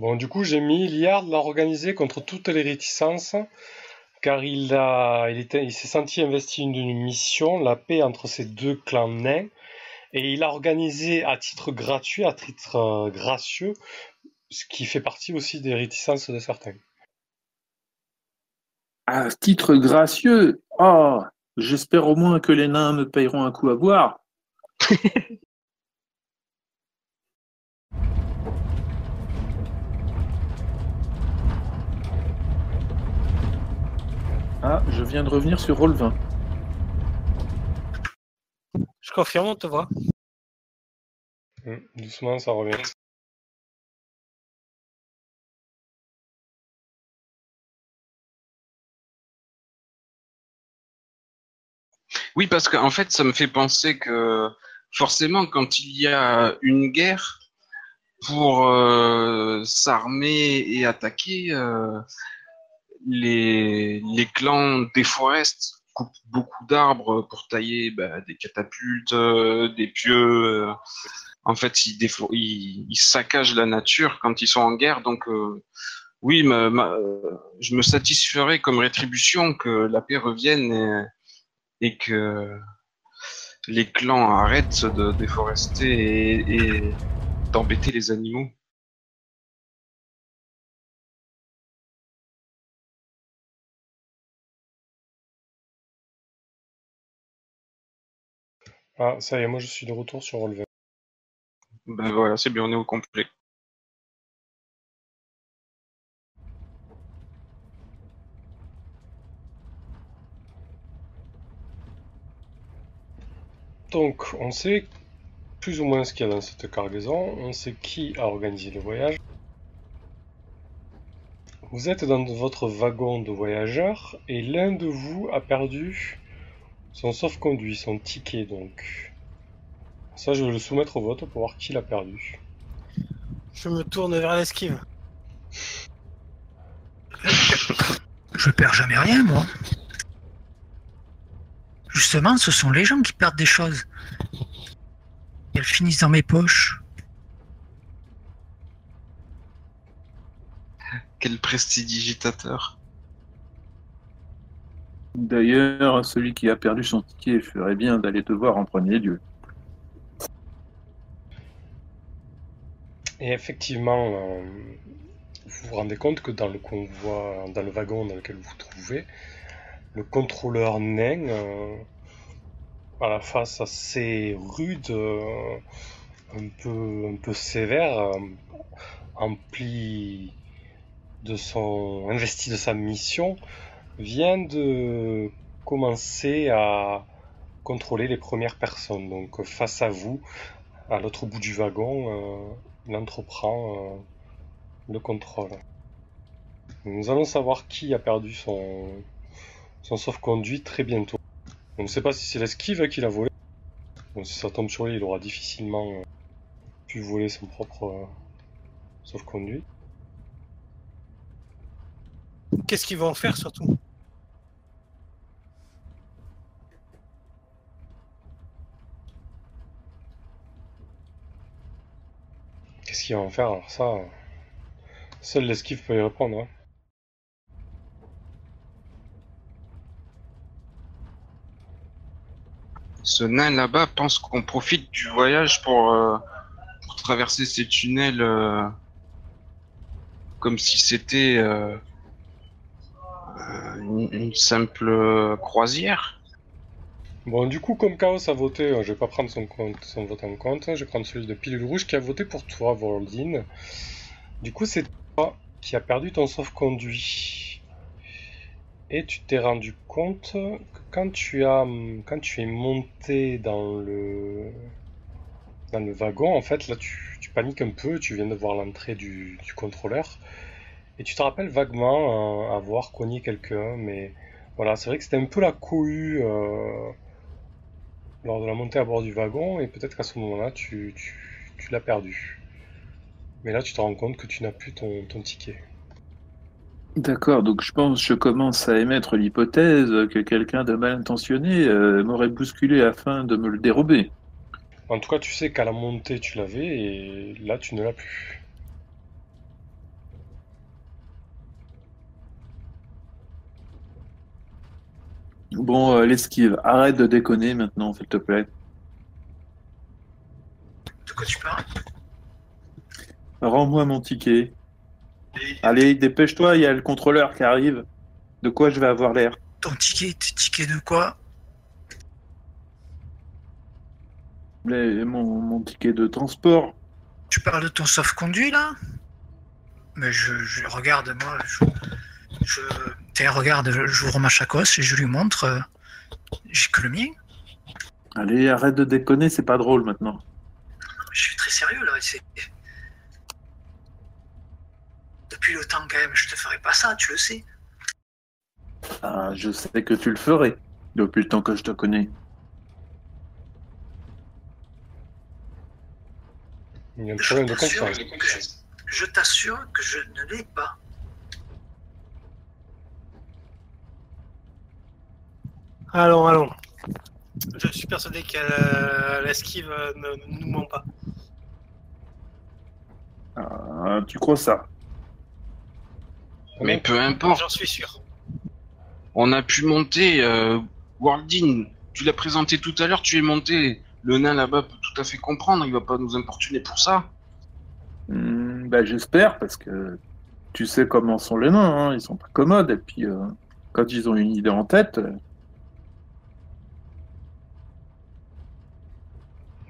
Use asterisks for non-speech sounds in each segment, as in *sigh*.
Bon, du coup, j'ai mis Liard l'a organisé contre toutes les réticences, car il, a, il, était, il s'est senti investi d'une mission, la paix entre ces deux clans nains, et il a organisé à titre gratuit, à titre euh, gracieux, ce qui fait partie aussi des réticences de certains. À titre gracieux? Oh J'espère au moins que les nains me payeront un coup à boire. *laughs* ah, je viens de revenir sur Roll 20. Je confirme, on te voit. Hum, doucement, ça revient. Oui, parce qu'en fait, ça me fait penser que forcément, quand il y a une guerre, pour euh, s'armer et attaquer, euh, les, clans déforestent, coupent beaucoup d'arbres pour tailler bah, des catapultes, euh, des pieux. en fait, ils, saccagent la nature quand ils sont en guerre. Donc, oui, je me satisferais comme rétribution que la paix revienne. Et que les clans arrêtent de déforester et, d'embêter les animaux. Ah, ça y est, moi je suis de retour sur Relevé. Ben voilà, c'est bien, on est au complet. Donc, on sait plus ou moins ce qu'il y a dans cette cargaison, on sait qui a organisé le voyage. Vous êtes dans votre wagon de voyageurs et l'un de vous a perdu son sauf-conduit, son ticket donc. Ça, je vais le soumettre au vote pour voir qui l'a perdu. Je me tourne vers l'esquive. Je perds jamais rien, moi. Justement, ce sont les gens qui perdent des choses. elles finissent dans mes poches. Quel prestidigitateur. D'ailleurs, celui qui a perdu son ticket ferait bien d'aller te voir en premier lieu. Et effectivement, euh, vous vous rendez compte que dans le convoi, dans le wagon dans lequel vous vous trouvez, le contrôleur nain euh, à la face assez rude, euh, un, peu, un peu sévère, empli de son investi de sa mission, vient de commencer à contrôler les premières personnes. Donc face à vous, à l'autre bout du wagon, il entreprend le contrôle. Nous allons savoir qui a perdu son, son sauf-conduit très bientôt. On ne sait pas si c'est l'esquive qui l'a volé. Donc si ça tombe sur lui, il aura difficilement euh, pu voler son propre euh, sauf-conduit. Qu'est-ce qu'ils vont en faire surtout? Vont en faire Alors ça, seul l'esquive peut y répondre. Hein. ce nain là-bas pense qu'on profite du voyage pour, euh, traverser ces tunnels euh, comme si c'était euh, une, simple croisière. Bon, du coup, comme Chaos a voté, je vais pas prendre son, compte, son vote en compte, je vais prendre celui de Pilule Rouge qui a voté pour toi, Voldin. Du coup, c'est toi qui as perdu ton sauf-conduit. Et tu t'es rendu compte que quand tu as quand tu es monté dans le dans le wagon, en fait, là tu, paniques un peu, tu viens de voir l'entrée du, du, contrôleur. Et tu te rappelles vaguement euh, avoir cogné quelqu'un, mais voilà, c'est vrai que c'était un peu la cohue euh, lors de la montée à bord du wagon, et peut-être qu'à ce moment-là, tu, tu, tu l'as perdu. Mais là, tu te rends compte que tu n'as plus ton, ton ticket. D'accord, donc je pense, je commence à émettre l'hypothèse que quelqu'un de mal intentionné euh, m'aurait bousculé afin de me le dérober. En tout cas, tu sais qu'à la montée, tu l'avais et là, tu ne l'as plus. Bon, euh, l'esquive, arrête de déconner maintenant, s'il te plaît. De quoi tu parles? Rends-moi mon ticket. Allez, dépêche-toi, il y a le contrôleur qui arrive. De quoi je vais avoir l'air? Ton ticket, ticket de quoi? Les- mon, mon ticket de transport. Tu parles de ton sauf-conduit là? Mais je, je regarde, moi, je. je tiens, regarde, je- j'ouvre ma chacosse et je lui montre. euh, J'ai que le mien. Allez, arrête de déconner, c'est pas drôle maintenant. Je suis très sérieux là. c'est- Depuis le temps quand même, je te ferai pas ça, tu le sais. Ah, je sais que tu le ferais, depuis le temps que je te connais. Il y a un problème de confiance. je t'assure que je ne l'ai pas. Allons, allons. Je suis persuadé que euh, l'esquive euh, ne, ne nous ment pas. Ah, tu crois ça? Mais peu importe, J'en suis sûr. on a pu monter. Euh, Wardin, tu l'as présenté tout à l'heure, tu es monté. Le nain là-bas peut tout à fait comprendre, il va pas nous importuner pour ça. Bah, J'espère, parce que tu sais comment sont les nains, hein, ils sont pas commodes, et puis euh, quand ils ont une idée en tête,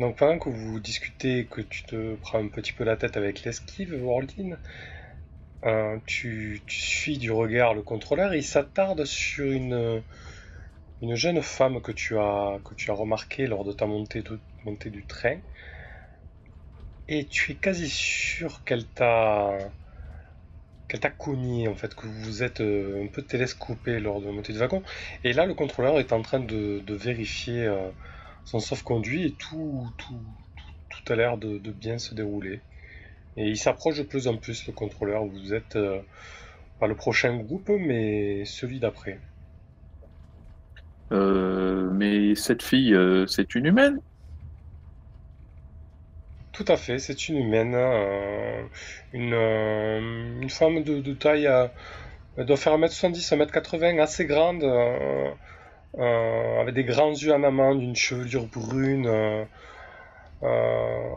Donc pendant que vous discutez, que tu te prends un petit peu la tête avec l'esquive, Worldin, euh, tu, suis du regard le contrôleur et il s'attarde sur une, une jeune femme que tu as, remarquée lors de ta montée, du train. Et tu es quasi sûr qu'elle t'a qu'elle cogné en fait, que vous êtes euh, un peu télescopé lors de la montée du wagon. Et là, le contrôleur est en train de, de vérifier euh, son sauf-conduit et tout, tout, tout, tout a l'air de, de bien se dérouler. Et il s'approche de plus en plus, le contrôleur. Vous êtes euh, pas le prochain groupe, mais celui d'après. euh, mais cette fille, euh, c'est une humaine? Tout à fait, c'est une humaine, une, une femme de, de taille, elle doit faire 1m70, 1m80, assez grande, avec des grands yeux en amande, une chevelure brune, euh, euh,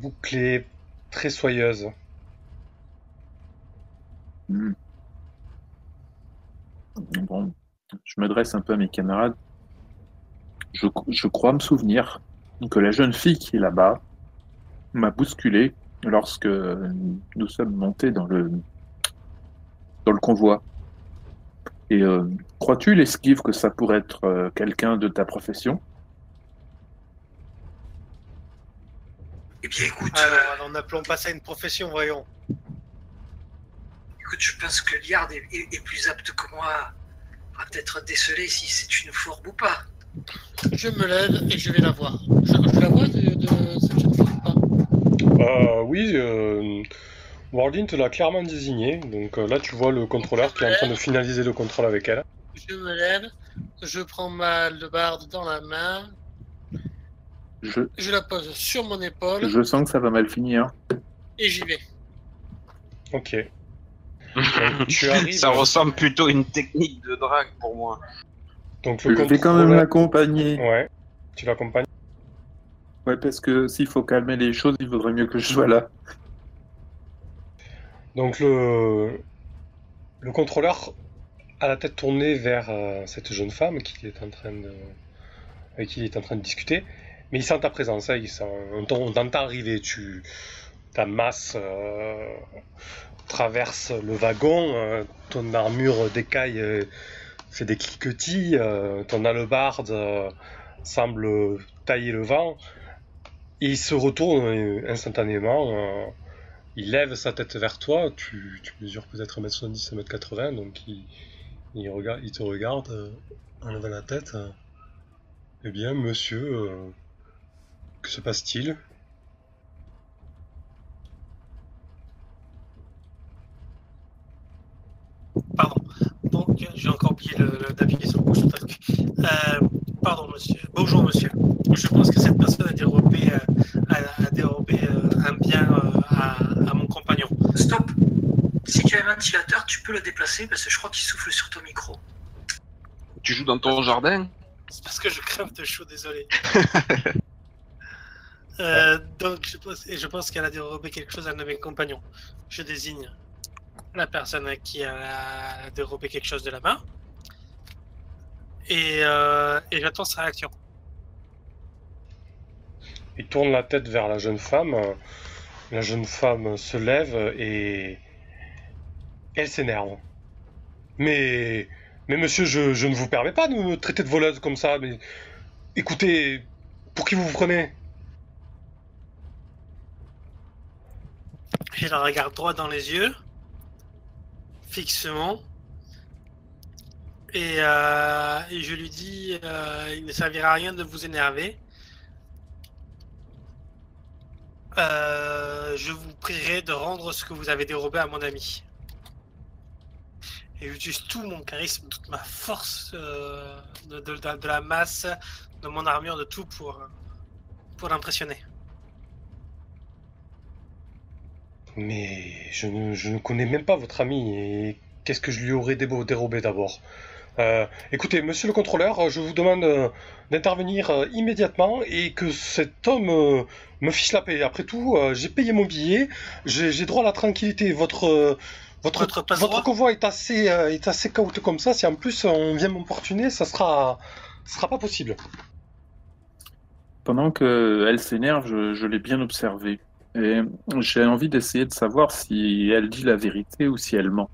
bouclée, très soyeuse. Hmm. Bon, je me dresse un peu à mes camarades. Je, je crois me souvenir que la jeune fille qui est là-bas m'a bousculé lorsque nous sommes montés dans le, dans le convoi. Et euh, crois-tu, l'esquive, que ça pourrait être euh, quelqu'un de ta profession? Eh bien, écoute, Alors, euh, alors n'appelons pas ça une profession, voyons. écoute, je pense que Liard est, est- est plus apte que moi à peut-être déceler si c'est une fourbe ou pas. Je me lève et je vais la voir. Je, je la vois de, de cette jeune fille ou pas? Euh, oui, euh, Wardin te l'a clairement désigné, donc euh, là tu vois le contrôleur qui est en train de finaliser le contrôle avec elle. Je me lève, je prends ma lebarde dans la main, je, je la pose sur mon épaule je sens que ça va mal finir. et j'y vais. Ok. Donc, *laughs* tu arrives, Ça ressemble plutôt à une technique de drague pour moi. donc Je le vais quand même l'accompagner. Ouais, tu l'accompagnes. Ouais, parce que s'il faut calmer les choses, il vaudrait mieux que je sois là. Donc le, le contrôleur a la tête tournée vers euh, cette jeune femme avec qui il est en train de discuter, mais il sent ta présence, hein, il sent, on t'en- on t'entend arriver, tu, ta masse euh, traverse le wagon, euh, ton armure d'écaille fait des cliquetis, ton hallebarde semble tailler le vent, et il se retourne instantanément. Il lève sa tête vers toi, tu, tu mesures peut-être 1m70, 1m80, donc il, il, regarde, il te regarde euh, en levant la tête. euh, eh bien, monsieur, euh, que se passe-t-il? Pardon. Donc, j'ai encore oublié le- le- d'appuyer sur le bouton pardon, monsieur. Bonjour, monsieur. Je pense que cette personne a dérobé, euh, a, a dérobé euh, un bien euh, à, à mon compagnon. Stop Si tu as un ventilateur, tu peux le déplacer parce que je crois qu'il souffle sur ton micro. Tu joues dans ton jardin C'est parce que je crève de chaud, désolé. *laughs* Euh, donc, je pense, et je pense qu'elle a dérobé quelque chose à un de mes compagnons. Je désigne la personne à qui elle a dérobé quelque chose de la main. Et, euh, et j'attends sa réaction. Il tourne la tête vers la jeune femme. La jeune femme se lève et elle s'énerve. Mais, mais monsieur, je, ne vous permets pas de me traiter de voleuse comme ça. Mais écoutez, pour qui vous vous prenez? Je la regarde droit dans les yeux, fixement, et, euh, je lui dis euh, il ne servira à rien de vous énerver. Euh, je vous prierai de rendre ce que vous avez dérobé à mon ami. Et j'utilise tout mon charisme, toute ma force euh, de, la masse, de mon armure, de tout pour, pour l'impressionner. Mais je ne, je ne connais même pas votre ami et qu'est-ce que je lui aurais dérobé d'abord? Euh, Écoutez, monsieur le contrôleur, je vous demande euh, d'intervenir euh, immédiatement et que cet homme euh, me fiche la paix. Après tout, euh, j'ai payé mon billet, j'ai droit à la tranquillité. Votre, euh, votre, Votre passe-droit votre convoi est assez, euh, est assez chaotique comme ça. Si en plus on vient m'importuner, ça sera, ça sera pas possible. Pendant qu'elle s'énerve, je, je l'ai bien observée. Et j'ai envie d'essayer de savoir si elle dit la vérité ou si elle ment.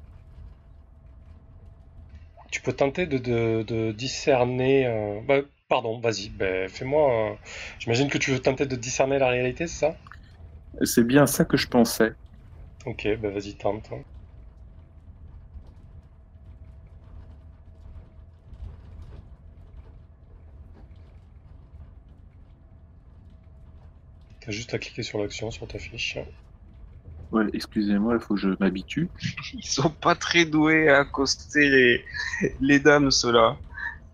Tu peux tenter de, de- de discerner. euh, bah, pardon, vas-y, bah, fais-moi. un- J'imagine que tu veux tenter de discerner la réalité, c'est ça? C'est bien ça que je pensais. Ok, bah vas-y, tente. T'as juste à cliquer sur l'action sur ta fiche. Ouais, excusez-moi, il faut que je m'habitue. *laughs* Ils sont pas très doués à accoster les, les dames, ceux-là.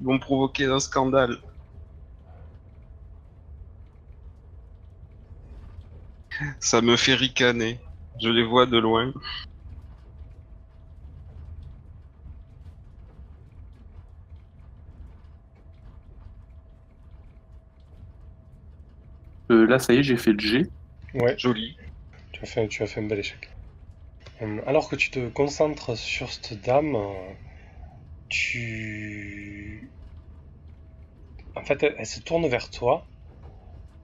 Ils vont provoquer un scandale. Ça me fait ricaner. Je les vois de loin. Euh, là, ça y est, j'ai fait le G. Ouais, Joli. tu as fait, tu as fait un bel échec. Hum, Alors que tu te concentres sur cette dame, euh, tu... En fait, elle, elle se tourne vers toi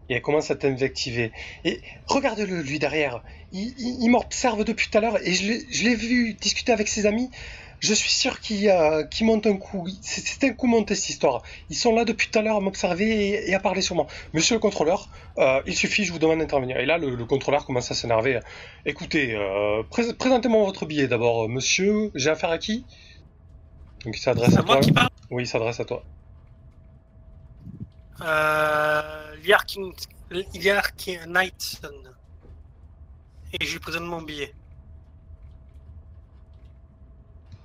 et elle commence à t'invectiver. Et regarde-le, lui, derrière. Il, il- il m'observe depuis tout à l'heure et je l'ai- vu discuter avec ses amis. Je suis sûr qu'il euh, monte un coup. C'est un coup monté, cette histoire. Ils sont là depuis tout à l'heure à m'observer et, et à parler sur moi. Monsieur le contrôleur, euh, il suffit, je vous demande d'intervenir. Et là, le, le contrôleur commence à s'énerver. Écoutez, euh, pré- présentez-moi votre billet d'abord, monsieur. J'ai affaire à qui? Donc il s'adresse à toi. qui parle? Oui, il s'adresse à toi. Euh, Liarkin, Liarkin Knightson. Et je lui présente mon billet.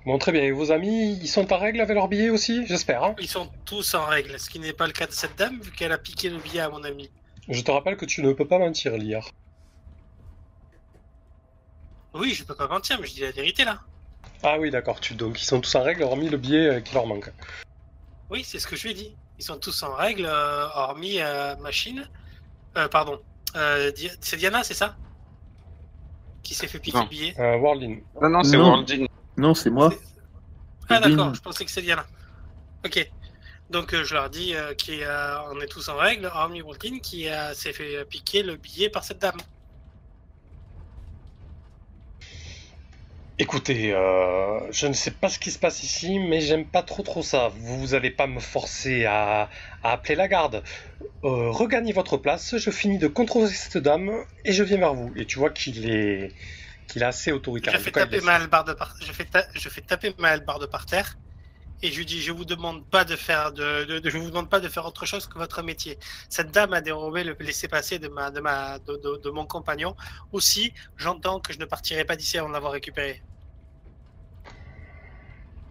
Bon, très bien. Et vos amis, ils sont en règle avec leur billet aussi, j'espère. hein? Ils sont tous en règle, ce qui n'est pas le cas de cette dame, vu qu'elle a piqué le billet à mon ami. Je te rappelle que tu ne peux pas mentir, Liar. Oui, je peux pas mentir, mais je dis la vérité là. Ah oui, d'accord. Tu... Donc ils sont tous en règle, hormis le billet euh, qui leur manque. Oui, c'est ce que je lui ai dit. Ils sont tous en règle, euh, hormis euh, Machine. Euh, pardon. C'est Diana, c'est ça? Qui s'est fait piquer Non. le billet. Euh, Warlin. Non, non, c'est. Worldin. Non, c'est moi. Ah d'accord, je pensais que c'était Diana. Ok. Donc euh, je leur dis euh, qu'on est tous en règle, hormis Waltin qui euh, s'est fait piquer le billet par cette dame. Écoutez, euh, je ne sais pas ce qui se passe ici, mais j'aime pas trop trop ça. Vous allez pas me forcer à, à appeler la garde. Euh, regagnez votre place, je finis de contrôler cette dame et je viens vers vous. Et tu vois qu'il est qu'il est assez autoritaire. Je fais cas, taper ma hallebarde par... je fais, ta- je fais taper ma hallebarde par terre et je lui dis je vous demande pas de faire de, de- de- je vous demande pas de faire autre chose que votre métier. Cette dame a dérobé le laissez-passer de ma de ma de, de- de mon compagnon. Aussi, j'entends que je ne partirai pas d'ici avant de l'avoir récupéré.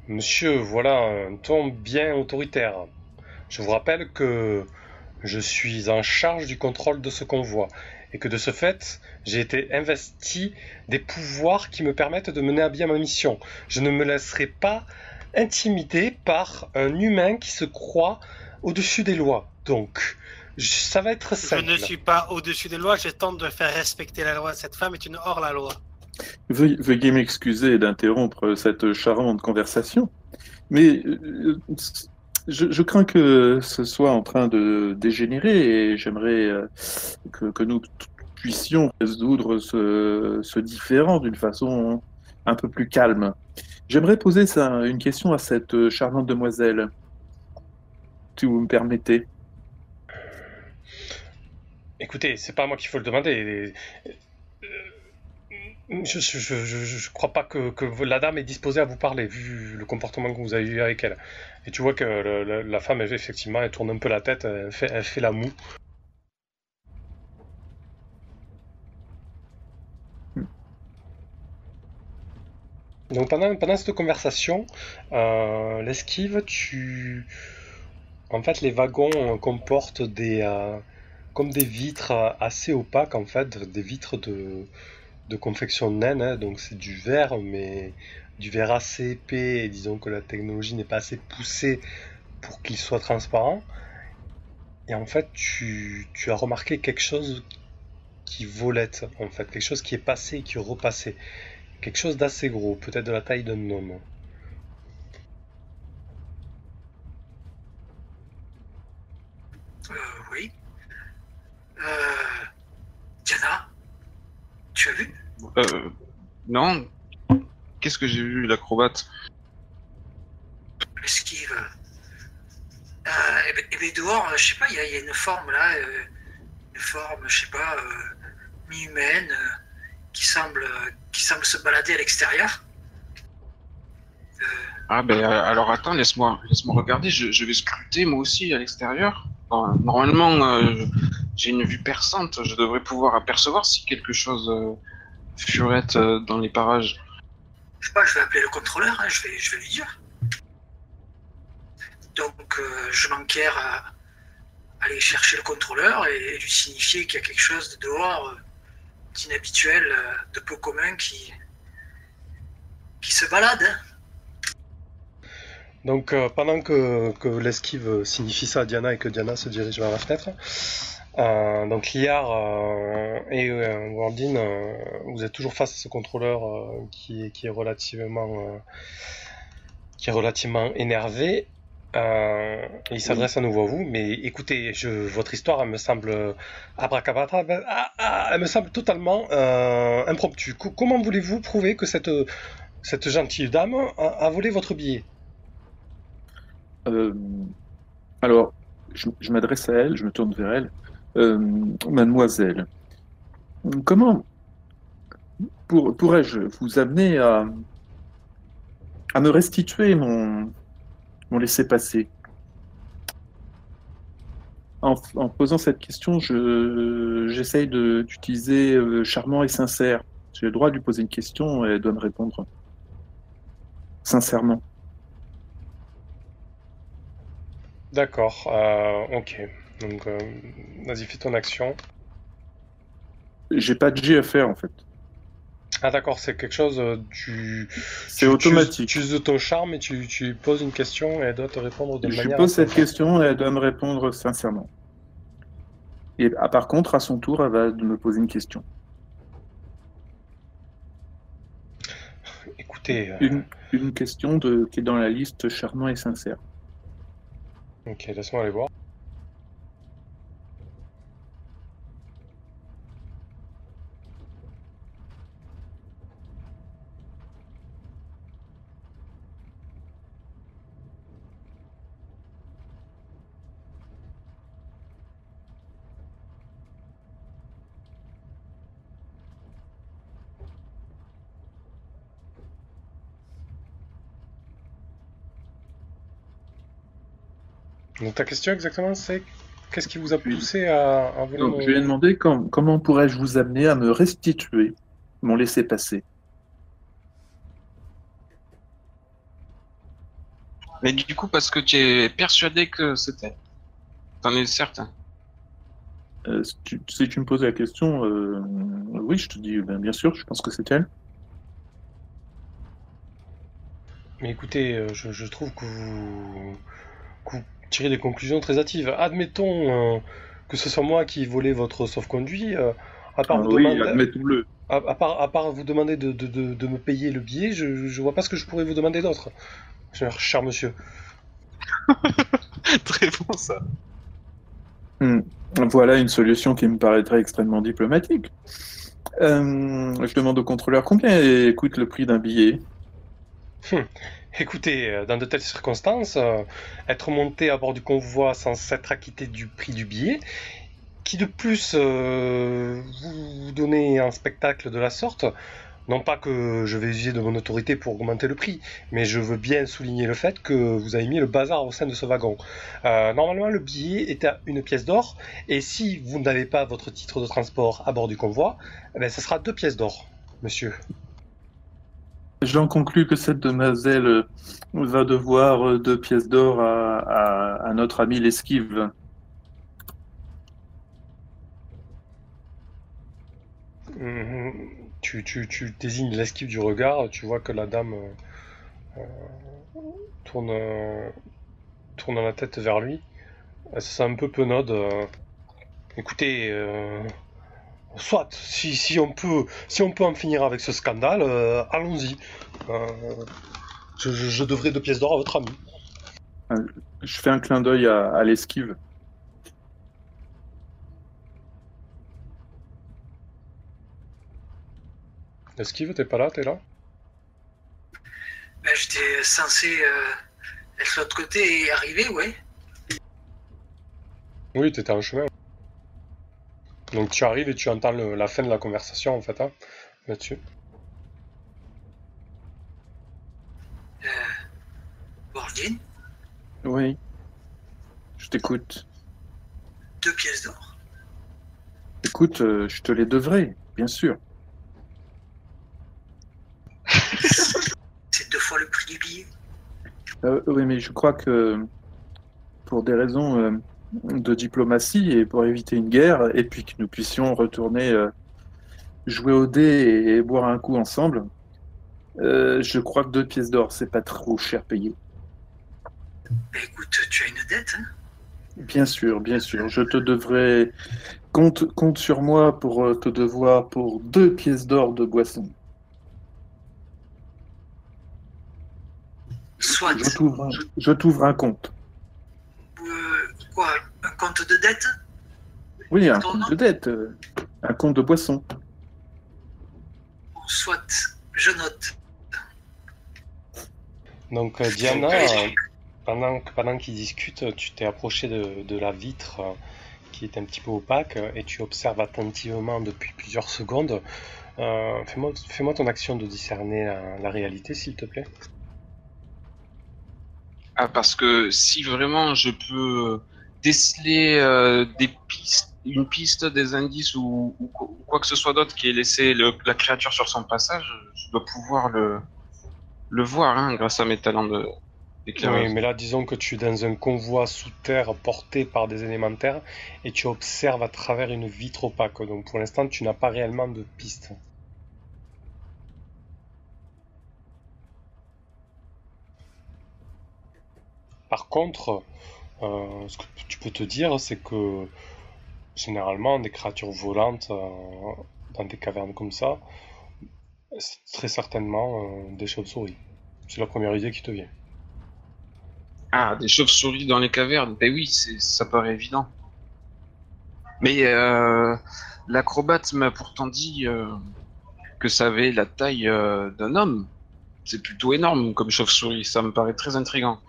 Monsieur, voilà un ton bien autoritaire. Je vous rappelle que je suis en charge du contrôle de ce convoi et que de ce fait, j'ai été investi des pouvoirs qui me permettent de mener à bien ma mission. Je ne me laisserai pas intimidé par un humain qui se croit au-dessus des lois. Donc, je- ça va être Je simple. ne suis pas au-dessus des lois, je tente de faire respecter la loi. Cette femme est une hors-la-loi. Veuillez, m'excuser d'interrompre cette charmante conversation, mais euh, je, crains que ce soit en train de dégénérer et j'aimerais euh, que, nous puissions résoudre ce, ce différend d'une façon un peu plus calme. J'aimerais poser une question à cette charmante demoiselle, si vous me permettez. Écoutez, c'est pas à moi qu'il faut le demander. Euh, Je, je, je, je- je crois pas que, que la dame est disposée à vous parler, vu le comportement que vous avez eu avec elle. Et tu vois que le- le- la femme, elle, effectivement, elle tourne un peu la tête, elle fait, elle fait la moue. Donc pendant, pendant cette conversation, euh, l'esquive, tu... En fait, les wagons comportent des... euh, comme des vitres assez opaques, en fait, des vitres de, de confection naine, hein, donc c'est du verre, mais du verre assez épais, et disons que la technologie n'est pas assez poussée pour qu'il soit transparent. Et en fait, tu, as remarqué quelque chose qui volette, en fait, quelque chose qui est passé et qui est repassé. Quelque chose d'assez gros, peut-être de la taille d'un homme. Euh, oui. Euh, Diana, tu as vu Euh, non. Qu'est-ce que j'ai vu, l'acrobate? L'esquive euh, et, ben, et ben dehors, euh, je sais pas, il y, a- il y a une forme là, euh, une forme, je sais pas, mi-humaine, qui semble, qui semble se balader à l'extérieur. Ah ben alors attends, laisse-moi laisse-moi regarder, je, je vais scruter moi aussi à l'extérieur. Normalement, j'ai une vue perçante, je devrais pouvoir apercevoir si quelque chose furette euh, dans les parages. Je sais pas, je vais appeler le contrôleur, hein, je, vais, je vais lui dire. Donc, euh, je m'enquière à aller chercher le contrôleur et lui signifier qu'il y a quelque chose de dehors, euh, d'inhabituel, euh, de peu commun qui, qui se balade. hein. Donc euh, pendant que, que l'esquive signifie ça à Diana et que Diana se dirige vers la fenêtre, euh, donc Liard euh, et euh, euh, vous êtes toujours face à ce contrôleur qui, est, relativement qui est relativement énervé. Il s'adresse à nouveau à vous, mais écoutez, votre histoire, elle me semble abracadabra, ah, ah, elle me semble totalement impromptue. Co- comment voulez-vous prouver que cette gentille dame a, volé votre billet? Alors, je m'adresse à elle, je me tourne vers elle. Euh, mademoiselle, comment pour- pourrais-je vous amener à, me restituer mon, mon laissez-passer? En, posant cette question, je, j'essaye d'utiliser euh, charmant et sincère. J'ai le droit de lui poser une question et elle doit me répondre sincèrement. D'accord, euh, ok. Donc, euh, vas-y, fais ton action. J'ai pas de G à faire en fait. Ah, d'accord, c'est quelque chose, euh, tu. C'est automatique. Tu, tu uses ton charme et tu, poses une question et elle doit te répondre de Je manière. pose cette question et elle doit me répondre sincèrement. Et ah, par contre, à son tour, elle va me poser une question. Écoutez, euh, Une, une question de, qui est dans la liste charmant et sincère. ok, laisse-moi aller voir. Donc, ta question exactement, c'est qu'est-ce qui vous a poussé à, à voler Donc, je lui ai demandé com- comment pourrais-je vous amener à me restituer mon laissez-passer. Mais du coup, parce que tu es persuadé que c'était. T'en es certain. Euh, si, tu, si tu me poses la question, euh, oui, je te dis ben, bien sûr, je pense que c'est elle. Mais écoutez, euh, je, je trouve que vous, que vous tirez des conclusions très hâtives. Admettons euh, que ce soit moi qui ai volé votre sauf-conduit. euh, à part Ah vous oui, demander, admettons-le. à, à part, à part vous demander de, de, de, de me payer le billet, je, je vois pas ce que je pourrais vous demander d'autre, cher, cher monsieur. *laughs* Très bon ça. Hmm. Voilà une solution qui me paraîtrait extrêmement diplomatique. Euh, je demande au contrôleur combien coûte le prix d'un billet? Écoutez, euh, dans de telles circonstances, euh, être monté à bord du convoi sans s'être acquitté du prix du billet, qui de plus euh, vous donnez un spectacle de la sorte, non pas que je vais user de mon autorité pour augmenter le prix, mais je veux bien souligner le fait que vous avez mis le bazar au sein de ce wagon. Normalement, le billet est à une pièce d'or, et si vous n'avez pas votre titre de transport à bord du convoi, eh ben, ce sera deux pièces d'or, monsieur. J'en conclus que cette demoiselle euh, va devoir euh, deux pièces d'or à, notre ami l'esquive. Mhm. Tu, tu, désignes l'esquive du regard, tu vois que la dame euh, tourne, la tête vers lui. Elle se sent un peu penaude. Écoutez, soit, si, si, on peut, si on peut en finir avec ce scandale, euh, allons-y. Euh, je, devrais deux pièces d'or à votre ami. Je fais un clin d'œil à, à l'esquive. Esquive, t'es pas là, t'es là? Ben, J'étais censé euh, être de l'autre côté et arriver, ouais. Oui, t'étais en chemin. Donc tu arrives et tu entends le- la fin de la conversation en fait, hein, là-dessus. Bordine, Oui. Je t'écoute. deux pièces d'or. Écoute, euh, je te les devrai, bien sûr. *laughs* C'est deux fois le prix du billet. Euh, oui, mais je crois que pour des raisons euh, de diplomatie et pour éviter une guerre, et puis que nous puissions retourner euh, jouer au dé et, et boire un coup ensemble, euh, je crois que deux pièces d'or, c'est pas trop cher payé. Écoute, tu as une dette, hein? Bien sûr, bien sûr, je te devrai. Compte, compte sur moi pour euh, te devoir pour deux pièces d'or de boisson. Soit. Je t'ouvre un, je t'ouvre un compte. Dette Oui, un compte de dette, euh, un compte de boisson. Soit. Je note. Donc euh, Diana, euh, pendant, que- pendant qu'ils discutent, tu t'es approché de, de la vitre euh, qui est un petit peu opaque et tu observes attentivement depuis plusieurs secondes. Euh, fais-moi, fais-moi ton action de discerner la, la réalité, s'il te plaît. Ah, parce que si vraiment je peux déceler euh, des pistes, une piste, des indices ou, quoi- que ce soit d'autre qui ait laissé la créature sur son passage, je dois pouvoir le, le voir hein, grâce à mes talents de. Oui, mais là, disons que tu es dans un convoi sous terre porté par des élémentaires et tu observes à travers une vitre opaque. Donc pour l'instant, tu n'as pas réellement de piste. Par contre, euh, ce que tu peux te dire, c'est que généralement, des créatures volantes euh, dans des cavernes comme ça, c'est très certainement euh, des chauves-souris. C'est la première idée qui te vient. Ah, des chauves-souris dans les cavernes. Ben oui, ça paraît évident. Mais l'acrobate m'a pourtant dit que ça avait la taille d'un homme. C'est plutôt énorme comme chauve-souris. Ça me paraît très intriguant.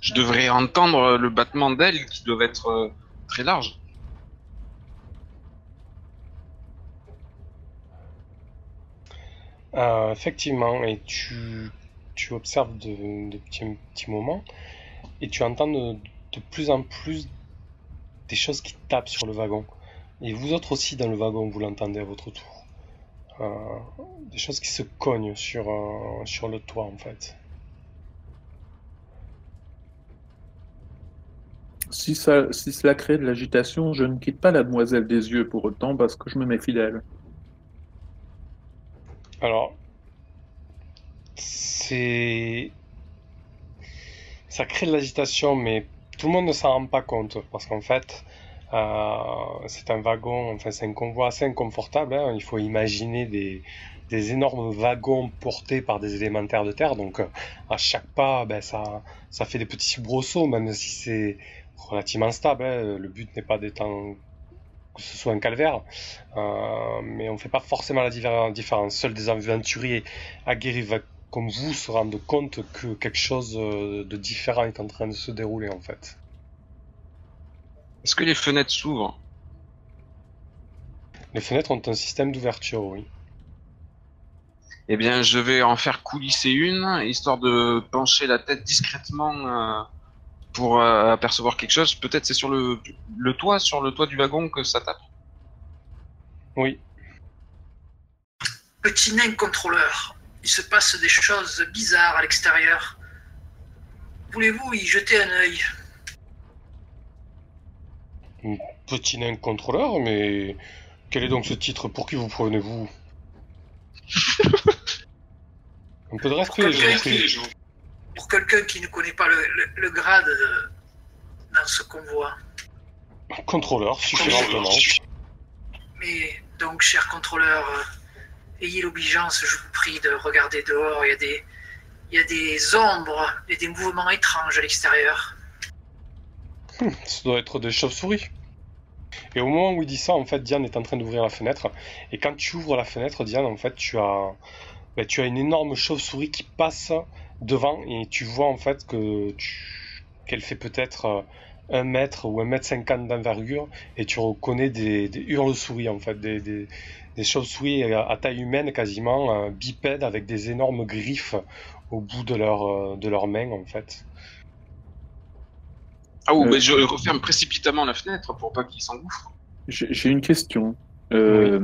Je devrais entendre le battement d'ailes qui doivent être euh, très larges. Euh, effectivement, et tu, observes de, petits, moments et tu entends de, plus en plus des choses qui tapent sur le wagon. Et vous autres aussi dans le wagon, vous l'entendez à votre tour. Euh, des choses qui se cognent sur, sur le toit en fait. Si, ça, si cela crée de l'agitation, je ne quitte pas la demoiselle des yeux pour autant parce que je me méfie d'elle. Alors, c'est. Ça crée de l'agitation, mais tout le monde ne s'en rend pas compte. Parce qu'en fait, euh, c'est un wagon, enfin, c'est un convoi assez inconfortable. hein. Il faut imaginer des, des énormes wagons portés par des élémentaires de terre. Donc, à chaque pas, ben, ça, ça fait des petits soubresauts, même si c'est relativement stable. hein. Le but n'est pas d'être un- que ce soit un calvaire, Euh, mais on ne fait pas forcément la diffé- différence. Seuls des aventuriers aguerris comme vous se rendent compte que quelque chose euh, de différent est en train de se dérouler en fait. Est-ce que les fenêtres s'ouvrent? Les fenêtres ont un système d'ouverture, oui. Eh bien, je vais en faire coulisser une, histoire de pencher la tête discrètement euh, pour euh, apercevoir quelque chose. Peut-être c'est sur le, le toit, sur le toit du wagon que ça tape. Oui. Petit nain contrôleur, il se passe des choses bizarres à l'extérieur. Voulez-vous y jeter un œil? Petit nain contrôleur, mais quel est donc ce titre? Pour qui vous prenez-vous? *laughs* Un peu de respect, je vous prie. Pour quelqu'un qui ne connaît pas le, le- le grade de- dans ce convoi. Contrôleur, suffit amplement. Mais donc, cher contrôleur, euh, ayez l'obligeance, je vous prie, de regarder dehors. Il y a des, il y a des ombres et des mouvements étranges à l'extérieur. Ça doit être des chauves-souris. Et au moment où il dit ça, en fait, Diane est en train d'ouvrir la fenêtre. Et quand tu ouvres la fenêtre, Diane, en fait, tu as, ben, tu as une énorme chauve-souris qui passe devant et tu vois en fait que tu- qu'elle fait peut-être euh, un mètre ou un mètre cinquante d'envergure et tu reconnais des, des hurle-souris en fait, des, des, des chauves-souris à, à taille humaine quasiment, euh, bipèdes avec des énormes griffes au bout de leur, euh, de leurs mains en fait. Ah ou Euh, ben, je referme précipitamment la fenêtre pour pas qu'il s'engouffre. J'ai j'ai une question. Euh,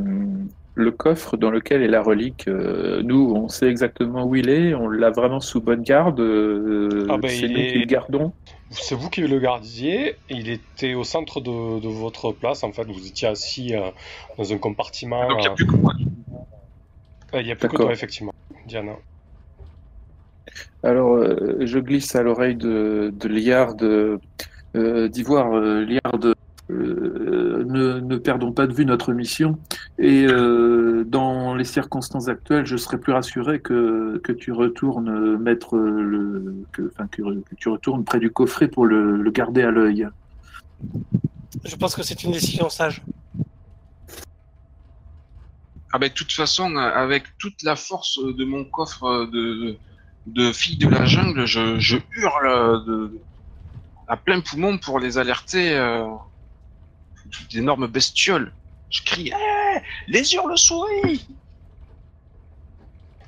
Le coffre dans lequel est la relique, euh, nous, on sait exactement où il est, on l'a vraiment sous bonne garde, euh, Ah ben, c'est il nous est- qui le gardons. C'est vous qui le gardiez, il était au centre de, de votre place, en fait, vous étiez assis euh, dans un compartiment. Donc il n'y a plus que moi. euh, il y a plus que D'accord. toi, effectivement, Diana. Alors, euh, je glisse à l'oreille de, de Liard euh, d'Ivoire. Euh, Liard, euh, ne, ne perdons pas de vue notre mission. Et euh, dans les circonstances actuelles, je serais plus rassuré que, que tu retournes mettre le, que, enfin, que, que tu retournes près du coffret pour le, le garder à l'œil. Je pense que c'est une décision sage. Ah ben de toute façon, euh, avec toute la force de mon coffre euh, de, de fille de la jungle, je, je hurle euh, de, à plein poumon pour les alerter. Euh, d'énormes bestioles. Je crie Hé Les hurles-souris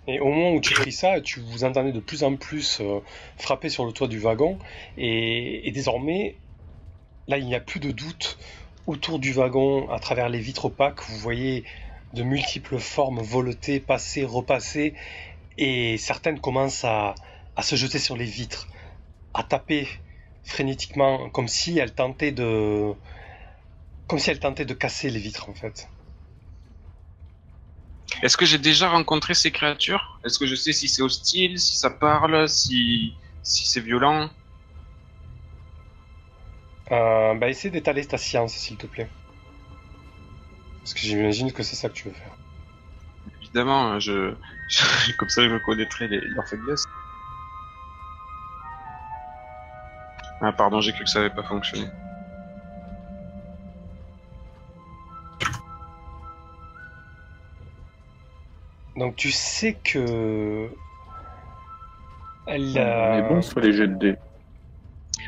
Et au moment où tu cries ça, tu vous entendez de plus en plus euh, frapper sur le toit du wagon, et, désormais, là, il n'y a plus de doute. Autour du wagon, à travers les vitres opaques, vous voyez de multiples formes voleter, passer, repasser, et certaines commencent à se jeter sur les vitres, à taper frénétiquement, comme si elles tentaient de, comme si elles tentaient de casser les vitres en fait. Est-ce que j'ai déjà rencontré ces créatures? Est-ce que je sais si c'est hostile, si ça parle, si, si c'est violent? Euh, bah, essaie d'étaler ta science, s'il te plaît. Parce que j'imagine que c'est ça que tu veux faire. Évidemment, hein, je, je- *laughs* comme ça je connaîtrai les, leurs faiblesses. Ah pardon, j'ai cru que ça avait pas fonctionné. Donc tu sais que... Elle, On est euh, bon sur les jets de dés.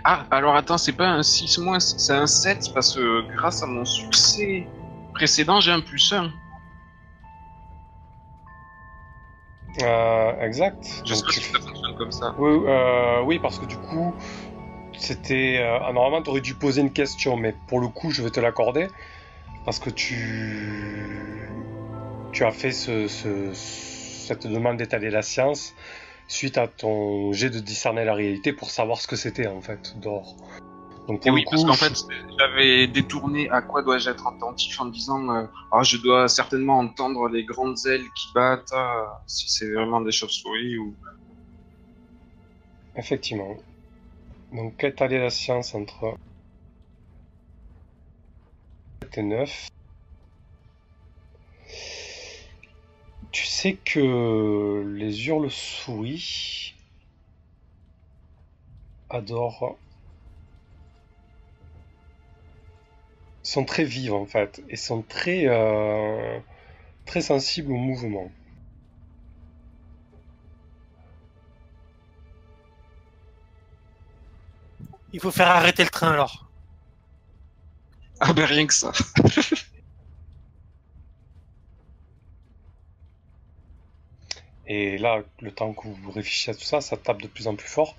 Ah, alors attends, c'est pas un 6 moins, c'est un 7 parce que grâce à mon succès précédent, j'ai un plus 1. euh, exact. Je sais pas tu si ça fonctionne comme ça. Oui, euh, oui, parce que du coup, c'était. euh, ah, normalement, tu aurais dû poser une question, mais pour le coup, je vais te l'accorder. Parce que tu. Tu as fait ce, ce- cette demande d'étaler la science suite à ton jet de discerner la réalité pour savoir ce que c'était en fait, d'or. Donc Et pour oui, parce qu'en fait, j'avais détourné à quoi dois-je être attentif en me disant euh, ah, je dois certainement entendre les grandes ailes qui battent, ah, si c'est vraiment des chauves-souris ou. effectivement. Donc étaler la science entre 7 et 9. Tu sais que les hurles-souris adorent sont très vives en fait et sont très euh, très sensibles au mouvement. Il faut faire arrêter le train alors. Ah ben rien que ça. *laughs* Et là, le temps que vous réfléchissez à tout ça, ça tape de plus en plus fort.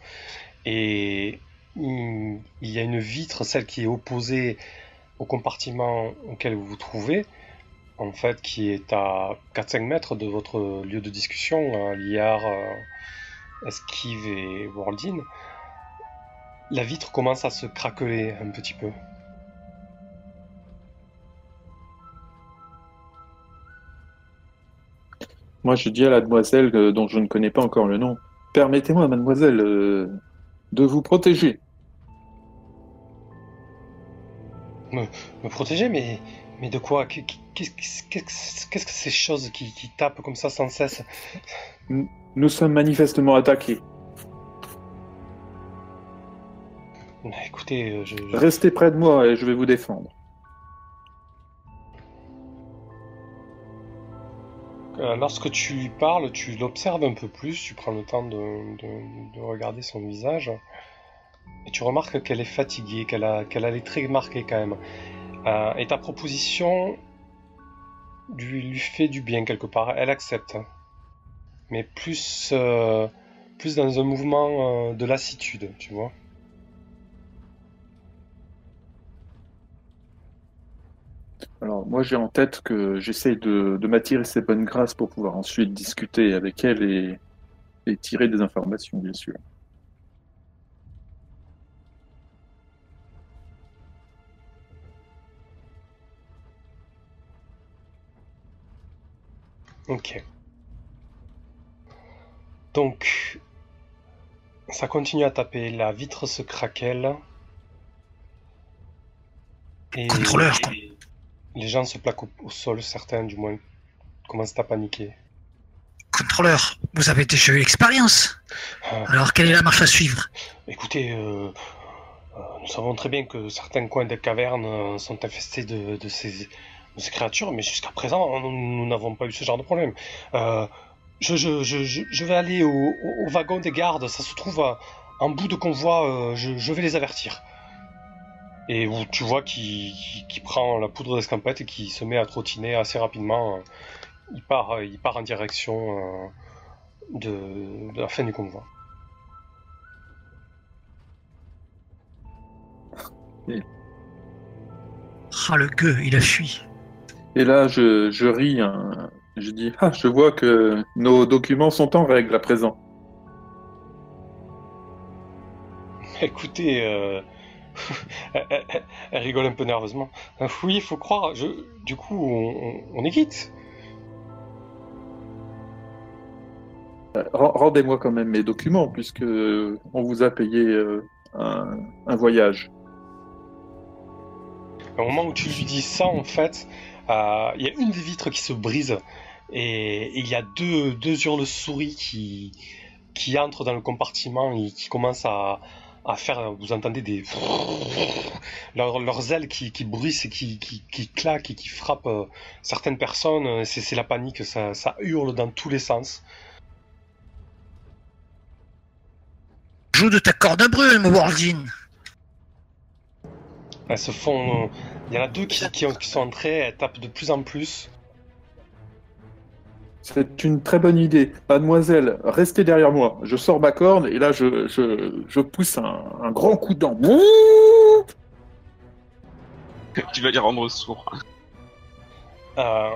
Et il y a une vitre, celle qui est opposée au compartiment auquel vous vous trouvez, en fait, qui est à 4-5 mètres de votre lieu de discussion, hein, Liard, euh, Esquive et Worldin. La vitre commence à se craqueler un petit peu. Moi, je dis à la demoiselle euh, dont je ne connais pas encore le nom Permettez-moi, mademoiselle, euh, de vous protéger. Me protéger, mais, mais de quoi? Qu'est- Qu'est-ce que ces choses qui, qui tapent comme ça sans cesse? Nous sommes manifestement attaqués. Écoutez, euh, je, je- Restez près de moi et je vais vous défendre. Euh, lorsque tu lui parles, tu l'observes un peu plus, tu prends le temps de, de- de regarder son visage, et tu remarques qu'elle est fatiguée, qu'elle a, qu'elle a les traits marqués quand même. Euh, et ta proposition lui, fait du bien quelque part, elle accepte. Mais plus, euh, dans un mouvement de lassitude, tu vois. Alors, moi, j'ai en tête que j'essaie de, de m'attirer ses bonnes grâces pour pouvoir ensuite discuter avec elle et, et tirer des informations, bien sûr. Ok. Donc, ça continue à taper, la vitre se craquelle. Et Contrôleur, con- les gens se plaquent au, au sol, certains du moins commencent à paniquer. Contrôleur, vous avez déjà eu l'expérience. Ah, Alors, quelle est la marche à suivre? Écoutez, euh, euh, nous savons très bien que certains coins des cavernes euh, sont infestés de, de ces, de ces créatures, mais jusqu'à présent, nous n'avons pas eu ce genre de problème. Je, je, je, je, je vais aller au, au- wagon des gardes, ça se trouve à- en bout de convoi, je vais les avertir. Et où tu vois qu'il prend la poudre d'escampette et qui se met à trottiner assez rapidement. Il part, euh, il part en direction euh, de, de la fin du convoi. Ah, le gueux, il a fui. Et là, je, je ris. hein. Je dis Ah, je vois que nos documents sont en règle à présent. *laughs* Écoutez, euh, elle, rigole un peu nerveusement. Euh, Oui, il faut croire. Je... Du coup, on, on- est quitte. Ren- Rendez-moi quand même mes documents, puisque on vous a payé euh, un, un voyage. Au moment où tu lui dis ça, en fait, euh, il y a une des vitres qui se brise et il y a deux, deux hurles-souris qui, qui entrent dans le compartiment et qui commencent à, à faire. Vous entendez des. Leurs, leurs ailes qui, qui bruissent et qui, qui, qui claquent et qui frappent euh, certaines personnes. C'est la panique, ça, ça hurle dans tous les sens. Joue de ta corde à brûle, mon Wardin. Elles se font. euh, Il y en a deux qui, qui, ont- qui sont entrées, elles tapent de plus en plus. C'est une très bonne idée. Mademoiselle, restez derrière moi. Je sors ma corne et là, je, je, je pousse un, un grand coup de dent. *laughs* tu vas les rendre sourds. Euh,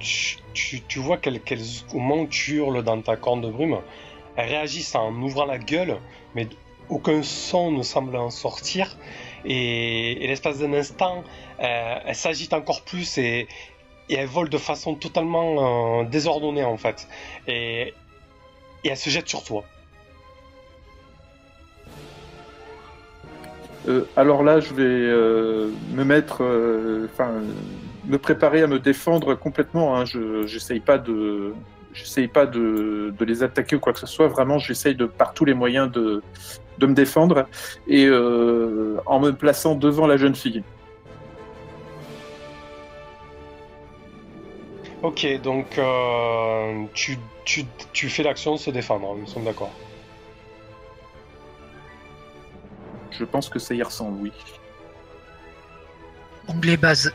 tu, tu- tu vois qu'elles, qu'elles- au moment où tu hurles dans ta corne de brume, elles réagissent en ouvrant la gueule, mais aucun son ne semble en sortir. et, et l'espace d'un instant, euh, elle s'agite encore plus et, et elle vole de façon totalement euh, désordonnée en fait. Et, elle se jette sur toi. Euh, alors là, je vais euh, me mettre, enfin, me préparer à me défendre complètement. Hein. Je j'essaye pas de, pas de, les attaquer ou quoi que ce soit. Vraiment, j'essaye de par tous les moyens de, me défendre et en me plaçant devant la jeune fille. Ok, donc euh, tu, tu, tu fais l'action de se défendre, nous sommes d'accord. Je pense que ça y ressemble, oui. Onglet base.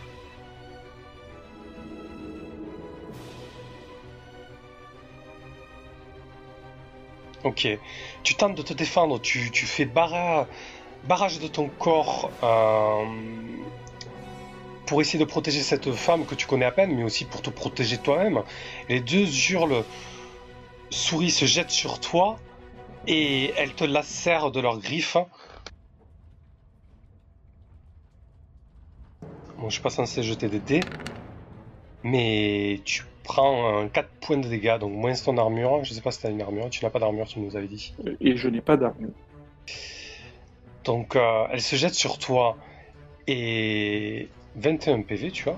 Ok, tu tentes de te défendre, tu, tu fais barra- barrage de ton corps euh, pour essayer de protéger cette femme que tu connais à peine, mais aussi pour te protéger toi-même. Les deux hurlent, souris se jettent sur toi et elles te lacèrent de leurs griffes. Bon, je suis pas censé jeter des dés, mais tu prends 4 points de dégâts, donc moins ton armure. Je sais pas si t'as une armure, tu n'as pas d'armure, tu nous avais dit. Et je n'ai pas d'armure. Donc euh, elle se jette sur toi et 21 PV, tu vois.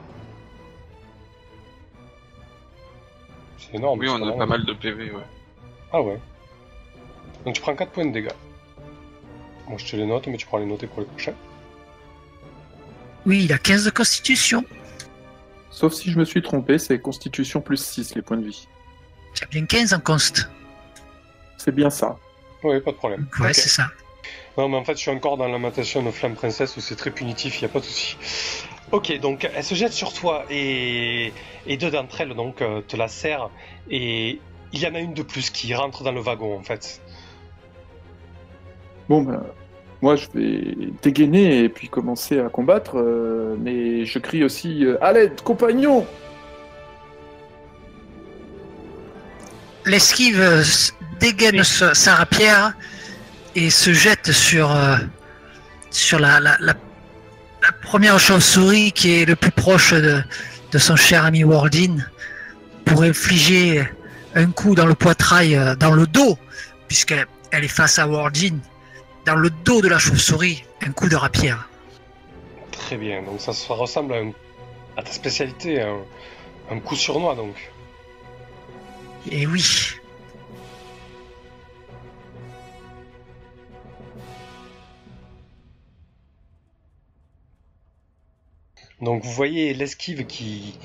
C'est énorme. Oui, on a pas mal de PV, ouais. Ah ouais. Donc tu prends 4 points de dégâts. Bon, je te les note, mais tu pourras les noter pour les prochains. Oui, il a 15 de constitution. Sauf si je me suis trompé, c'est Constitution plus 6 les points de vie. Tu as bien 15 en const. C'est bien ça. Oui, pas de problème. Ouais, c'est ça. Non, mais en fait, je suis encore dans lamentation de Flamme Princesse où c'est très punitif, il a pas de souci. Ok, donc elle se jette sur toi et, et deux d'entre elles donc euh, te la serrent et il y en a une de plus qui rentre dans le wagon en fait. Bon, ben, moi je vais dégainer et puis commencer à combattre, euh, mais je crie aussi euh, À l'aide, compagnon L'esquive euh, dégaine sa, sa rapière et se jette sur, euh, sur la, la, la, la première chauve-souris qui est le plus proche de, de son cher ami Wardin pour infliger un coup dans le poitrail, euh, dans le dos, puisqu'elle elle est face à Wardin, dans le dos de la chauve-souris, un coup de rapière. Très bien, donc ça, ça ressemble à, un- à ta spécialité, un, un coup sur noix donc. Et oui, Donc vous voyez l'esquive qui,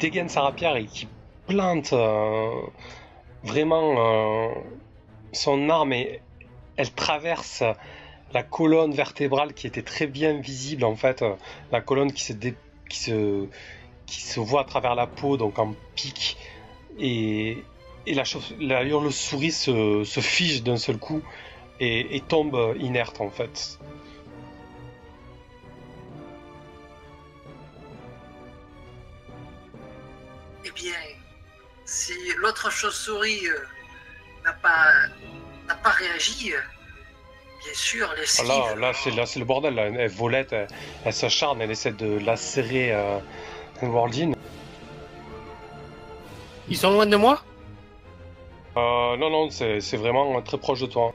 dégaine sa rapière et qui plante euh, vraiment euh, son arme et elle traverse la colonne vertébrale qui était très bien visible en fait, euh, la colonne qui se, voit à travers la peau donc en pic et, la, hurle-souris se, fige d'un seul coup et tombe inerte en fait. Si l'autre chauve-souris euh, n'a pas, n'a pas réagi, euh, bien sûr, l'esquive. Ah, Là, là, c'est là, c'est le bordel. Là. Elle volette, elle, elle s'acharne, elle essaie de lacérer euh, Wardin. Ils sont loin de moi? Euh, non, non, c'est c'est vraiment très proche de toi.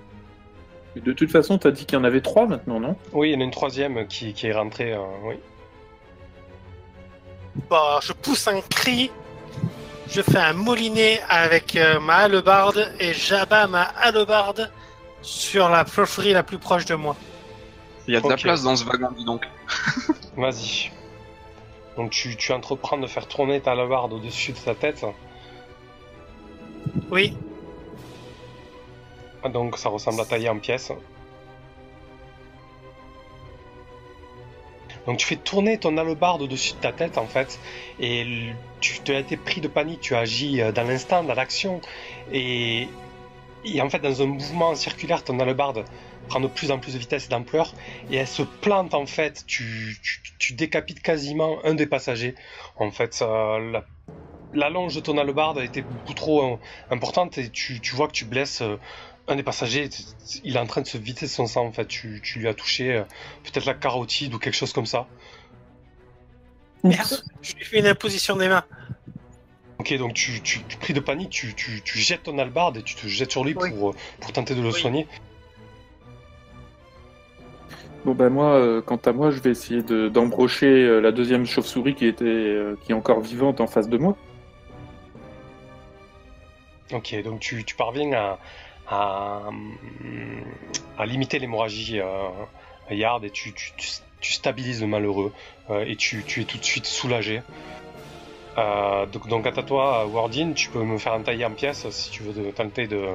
De toute façon, t'as dit qu'il y en avait trois maintenant, non? Oui, il y en a une troisième qui, qui est rentrée. euh, oui. Bah, je pousse un cri, je fais un moulinet avec euh, ma hallebarde et j'abats ma hallebarde sur la chauve-souris la plus proche de moi. Il y a de la Ok. place dans ce wagon, dis donc. *laughs* Vas-y. Donc tu, tu entreprends de faire tourner ta lavarde au-dessus de sa tête. Oui, Ah, Donc ça ressemble à tailler en pièces. Donc tu fais tourner ton hallebarde au-dessus de ta tête en fait, et tu as été pris de panique, tu agis euh, dans l'instant, dans l'action, et, en fait dans un mouvement circulaire, ton hallebarde prend de plus en plus de vitesse et d'ampleur, et elle se plante en fait, tu, décapites quasiment un des passagers. En fait, la, longe de ton hallebarde a été beaucoup trop euh, importante, et tu, tu vois que tu blesses euh, un des passagers, il est en train de se vider son sang en fait. Tu, tu lui as touché euh, peut-être la carotide ou quelque chose comme ça. Merde, je lui fais une imposition des mains. Ok, donc tu, tu, tu pris de panique, tu, tu, tu jettes ton albarde et tu te jettes sur lui Oui. pour, euh, pour tenter de le Oui. soigner. Bon ben moi, euh, quant à moi, je vais essayer de- d'embrocher euh, la deuxième chauve-souris qui était euh, qui est encore vivante en face de moi. Ok, donc tu, tu parviens à, à, hum, à limiter l'hémorragie euh, Yard et tu, tu, tu, stabilises le malheureux euh, et tu, es tout de suite soulagé. Euh, donc, donc à toi, Wardin, tu peux me faire un en pièces si tu veux tenter de.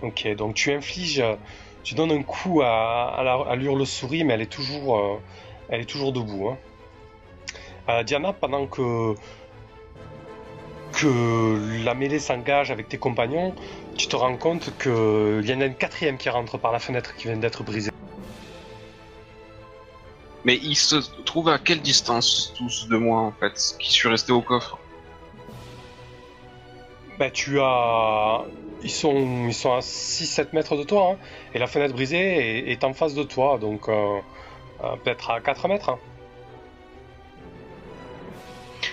Ok, donc tu infliges, tu donnes un coup à, à, à l'hurle-souris, mais elle est toujours, elle est toujours debout. hein. Diana, pendant que que la mêlée s'engage avec tes compagnons, tu te rends compte qu'il y en a une quatrième qui rentre par la fenêtre qui vient d'être brisée. Mais ils se trouvent à quelle distance tous de moi en fait Qui suis resté au coffre? Bah, tu as. Ils sont, ils sont à 6-7 mètres de toi, hein, et la fenêtre brisée est, est en face de toi, donc euh, euh, peut-être à 4 mètres. hein.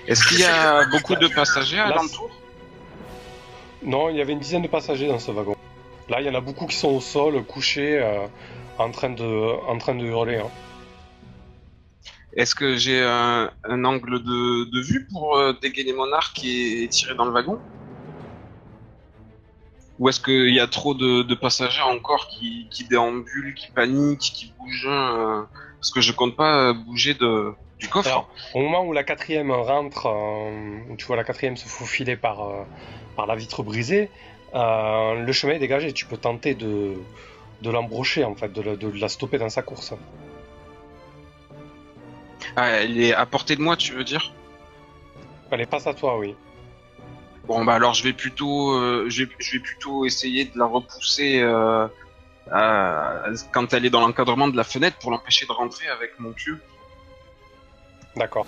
Est-ce qu'il y a beaucoup de passagers à Là, l'entour? Non, il y avait une dizaine de passagers dans ce wagon. Là, il y en a beaucoup qui sont au sol, couchés, euh, en, train de, en train de hurler. hein. Est-ce que j'ai un, un angle de, de vue pour euh, dégainer mon arc et, tirer dans le wagon? Ou est-ce qu'il y a trop de, de passagers encore qui, qui déambulent, qui paniquent, qui bougent euh, Parce que je compte pas bouger de, du coffre. Alors, au moment où la quatrième rentre, euh, où tu vois la quatrième se faufiler par, euh, par la vitre brisée, euh, le chemin est dégagé. Tu peux tenter de, de l'embrocher, en fait, de la, de la stopper dans sa course. Ah, elle est à portée de moi, tu veux dire? Elle est passe à toi, oui. Bon bah alors je vais plutôt, je, vais, je vais plutôt essayer de la repousser quand elle est dans l'encadrement de la fenêtre pour l'empêcher de rentrer avec mon pieu. D'accord.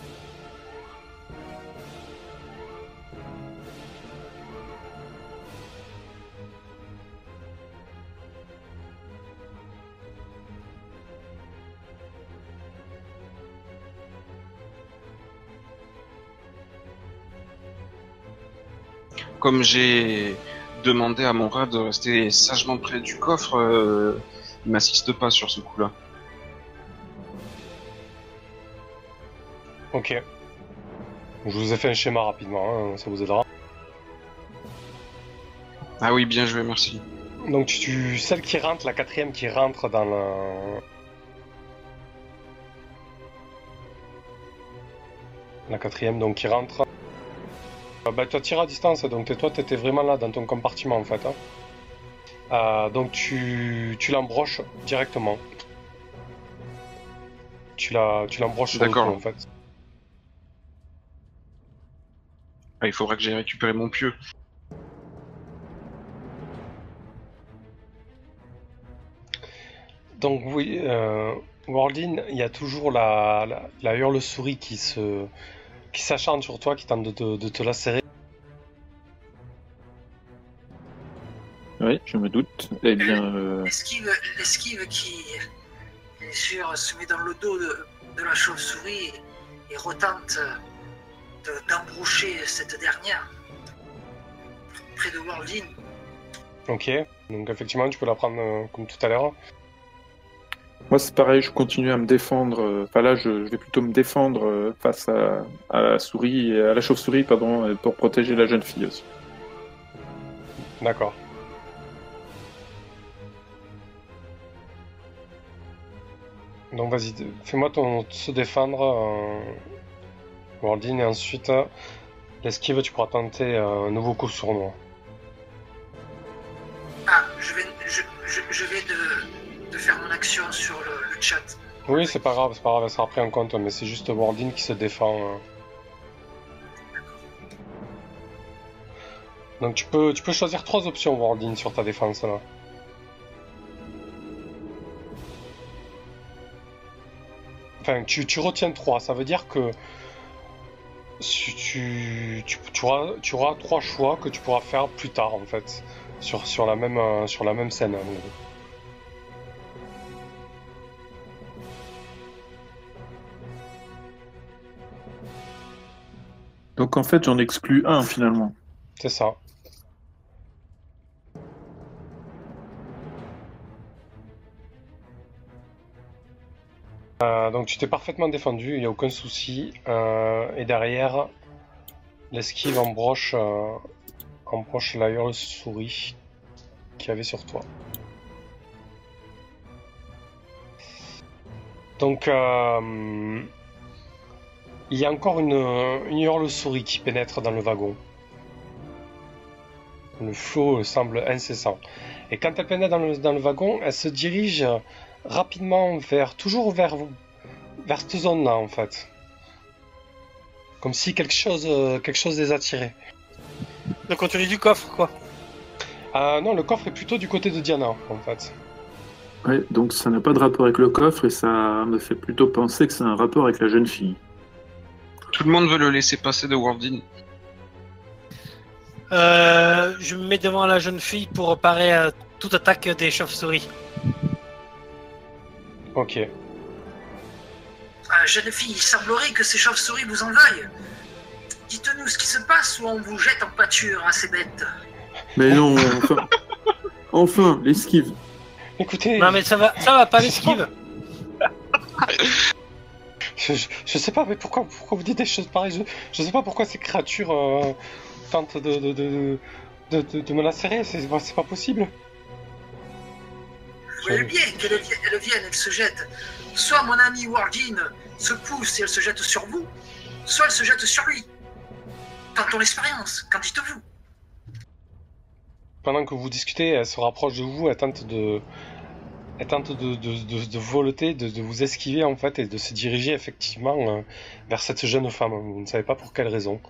Comme j'ai demandé à mon rat de rester sagement près du coffre, euh, il m'assiste pas sur ce coup-là. Ok. Je vous ai fait un schéma rapidement, hein, ça vous aidera. Ah oui, bien joué, merci. Donc, tu, tu- celle qui rentre, la quatrième qui rentre dans la. La quatrième, donc qui rentre. Euh, bah, tu tires à distance, donc toi, t'étais vraiment là dans ton compartiment en fait. hein. Euh, donc, tu, tu l'embroches directement. Tu la, tu l'embroches D'accord. en fait. Ah, il faudra que j'aille récupérer mon pieu. Donc oui, euh, il y a toujours la, la, la hurle-souris qui se qui s'acharne sur toi, qui tente de, te- de te lacérer. Oui, je me doute. Eh bien, euh, L'esquive, l'esquive qui, bien sûr, se met dans le dos de, de la chauve-souris et retente de- d'embrocher cette dernière près de Wardin. Ok, donc effectivement, tu peux la prendre euh, comme tout à l'heure. moi c'est pareil, je continue à me défendre. euh, Enfin là, je, je vais plutôt me défendre euh, face à, à la souris, et à la chauve-souris, pardon, pour protéger la jeune fille aussi. D'accord. Donc vas-y, fais-moi ton se défendre, euh, Wardin, et ensuite euh, l'esquive, tu pourras tenter euh, un nouveau coup sournois. Ah, je vais, je, je, je vais de, de faire mon action sur le, le chat. Oui, c'est pas grave, c'est pas grave, ça sera pris en compte, mais c'est juste Wardin qui se défend. euh. Donc tu peux, tu peux choisir trois options Wardin sur ta défense là. Enfin, tu, tu retiens trois, ça veut dire que tu, tu, tu, auras, tu auras trois choix que tu pourras faire plus tard en fait. sur, sur, la, même, euh, sur la même scène. hein. Donc en fait, j'en exclus un finalement. C'est ça. Euh, donc tu t'es parfaitement défendu, il n'y a aucun souci. Euh, et derrière, l'esquive embroche, euh, la hurle souris qu'il y avait sur toi. Donc euh, il y a encore une, une hurle souris qui pénètre dans le wagon. Le flot semble incessant. Et quand elle pénètre dans le wagon, elle se dirige rapidement vers, toujours vers, vers cette zone-là en fait. Comme si quelque chose, euh, quelque chose les attirait. Le contenu du coffre, quoi. Ah non, le coffre est plutôt du côté de Diana en fait. Ouais, donc ça n'a pas de rapport avec le coffre et ça me fait plutôt penser que c'est un rapport avec la jeune fille. Tout le monde veut le laisser passer de Worldin. Euh, je me mets devant la jeune fille pour parer à toute attaque des chauves-souris. Ok. Ah, jeune fille, il semblerait que ces chauves-souris vous en veuillent. Dites-nous ce qui se passe ou on vous jette en pâture à ces bêtes. Mais non, enfin, enfin, l'esquive. Écoutez, Non mais ça va, ça va pas l'esquive. je, *laughs* je- je sais pas, mais pourquoi, pourquoi vous dites des choses pareilles? Je, je sais pas pourquoi ces créatures euh, tentent de, de, de, de, de- de me lacérer, c'est c'est pas possible. Vous voyez bien qu'elles vi- elles viennent, elles se jettent. Soit mon ami Wardin se pousse et elle se jette sur vous, soit elle se jette sur lui. Tentons l'expérience, qu'en dites-vous? Pendant que vous discutez, elle se rapproche de vous, elle tente de, elle tente de, de, de, de voleter, de, de vous esquiver en fait et de se diriger effectivement euh, vers cette jeune femme. Vous ne savez pas pour quelle raison.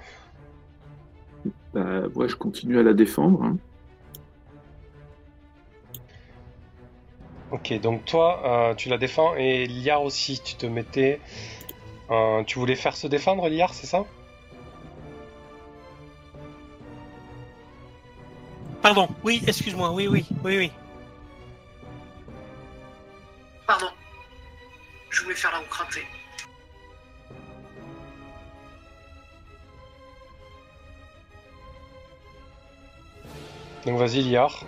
Bah, ouais, je continue à la défendre. hein. Ok, donc toi, euh, tu la défends et Liar aussi, tu te mettais. euh, tu voulais faire se défendre, Liar, c'est ça? Pardon, oui, excuse-moi, oui, oui, oui, oui. Pardon. Je voulais faire la crater. Donc vas-y, Liar.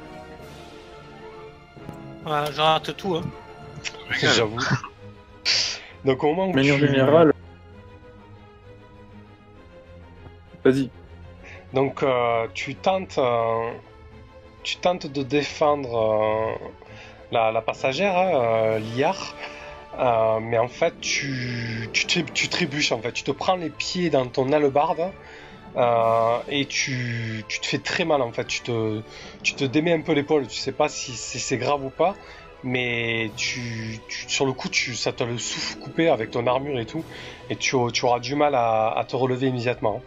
Voilà, je rate tout, hein. *laughs* J'avoue. Donc au moment où Mais en tu... général. Vas-y. Donc euh, tu tentes, euh, tu tentes de défendre euh, la, la passagère, hein, euh, Liar, Euh, mais en fait tu, tu, tu trébuches en fait, tu te prends les pieds dans ton hallebarde euh, et tu, te fais très mal en fait, tu te, démets un peu l'épaule, tu sais pas si, c'est grave ou pas, mais sur le coup ça te le souffle coupé avec ton armure et tout, et tu, auras du mal à, te relever immédiatement.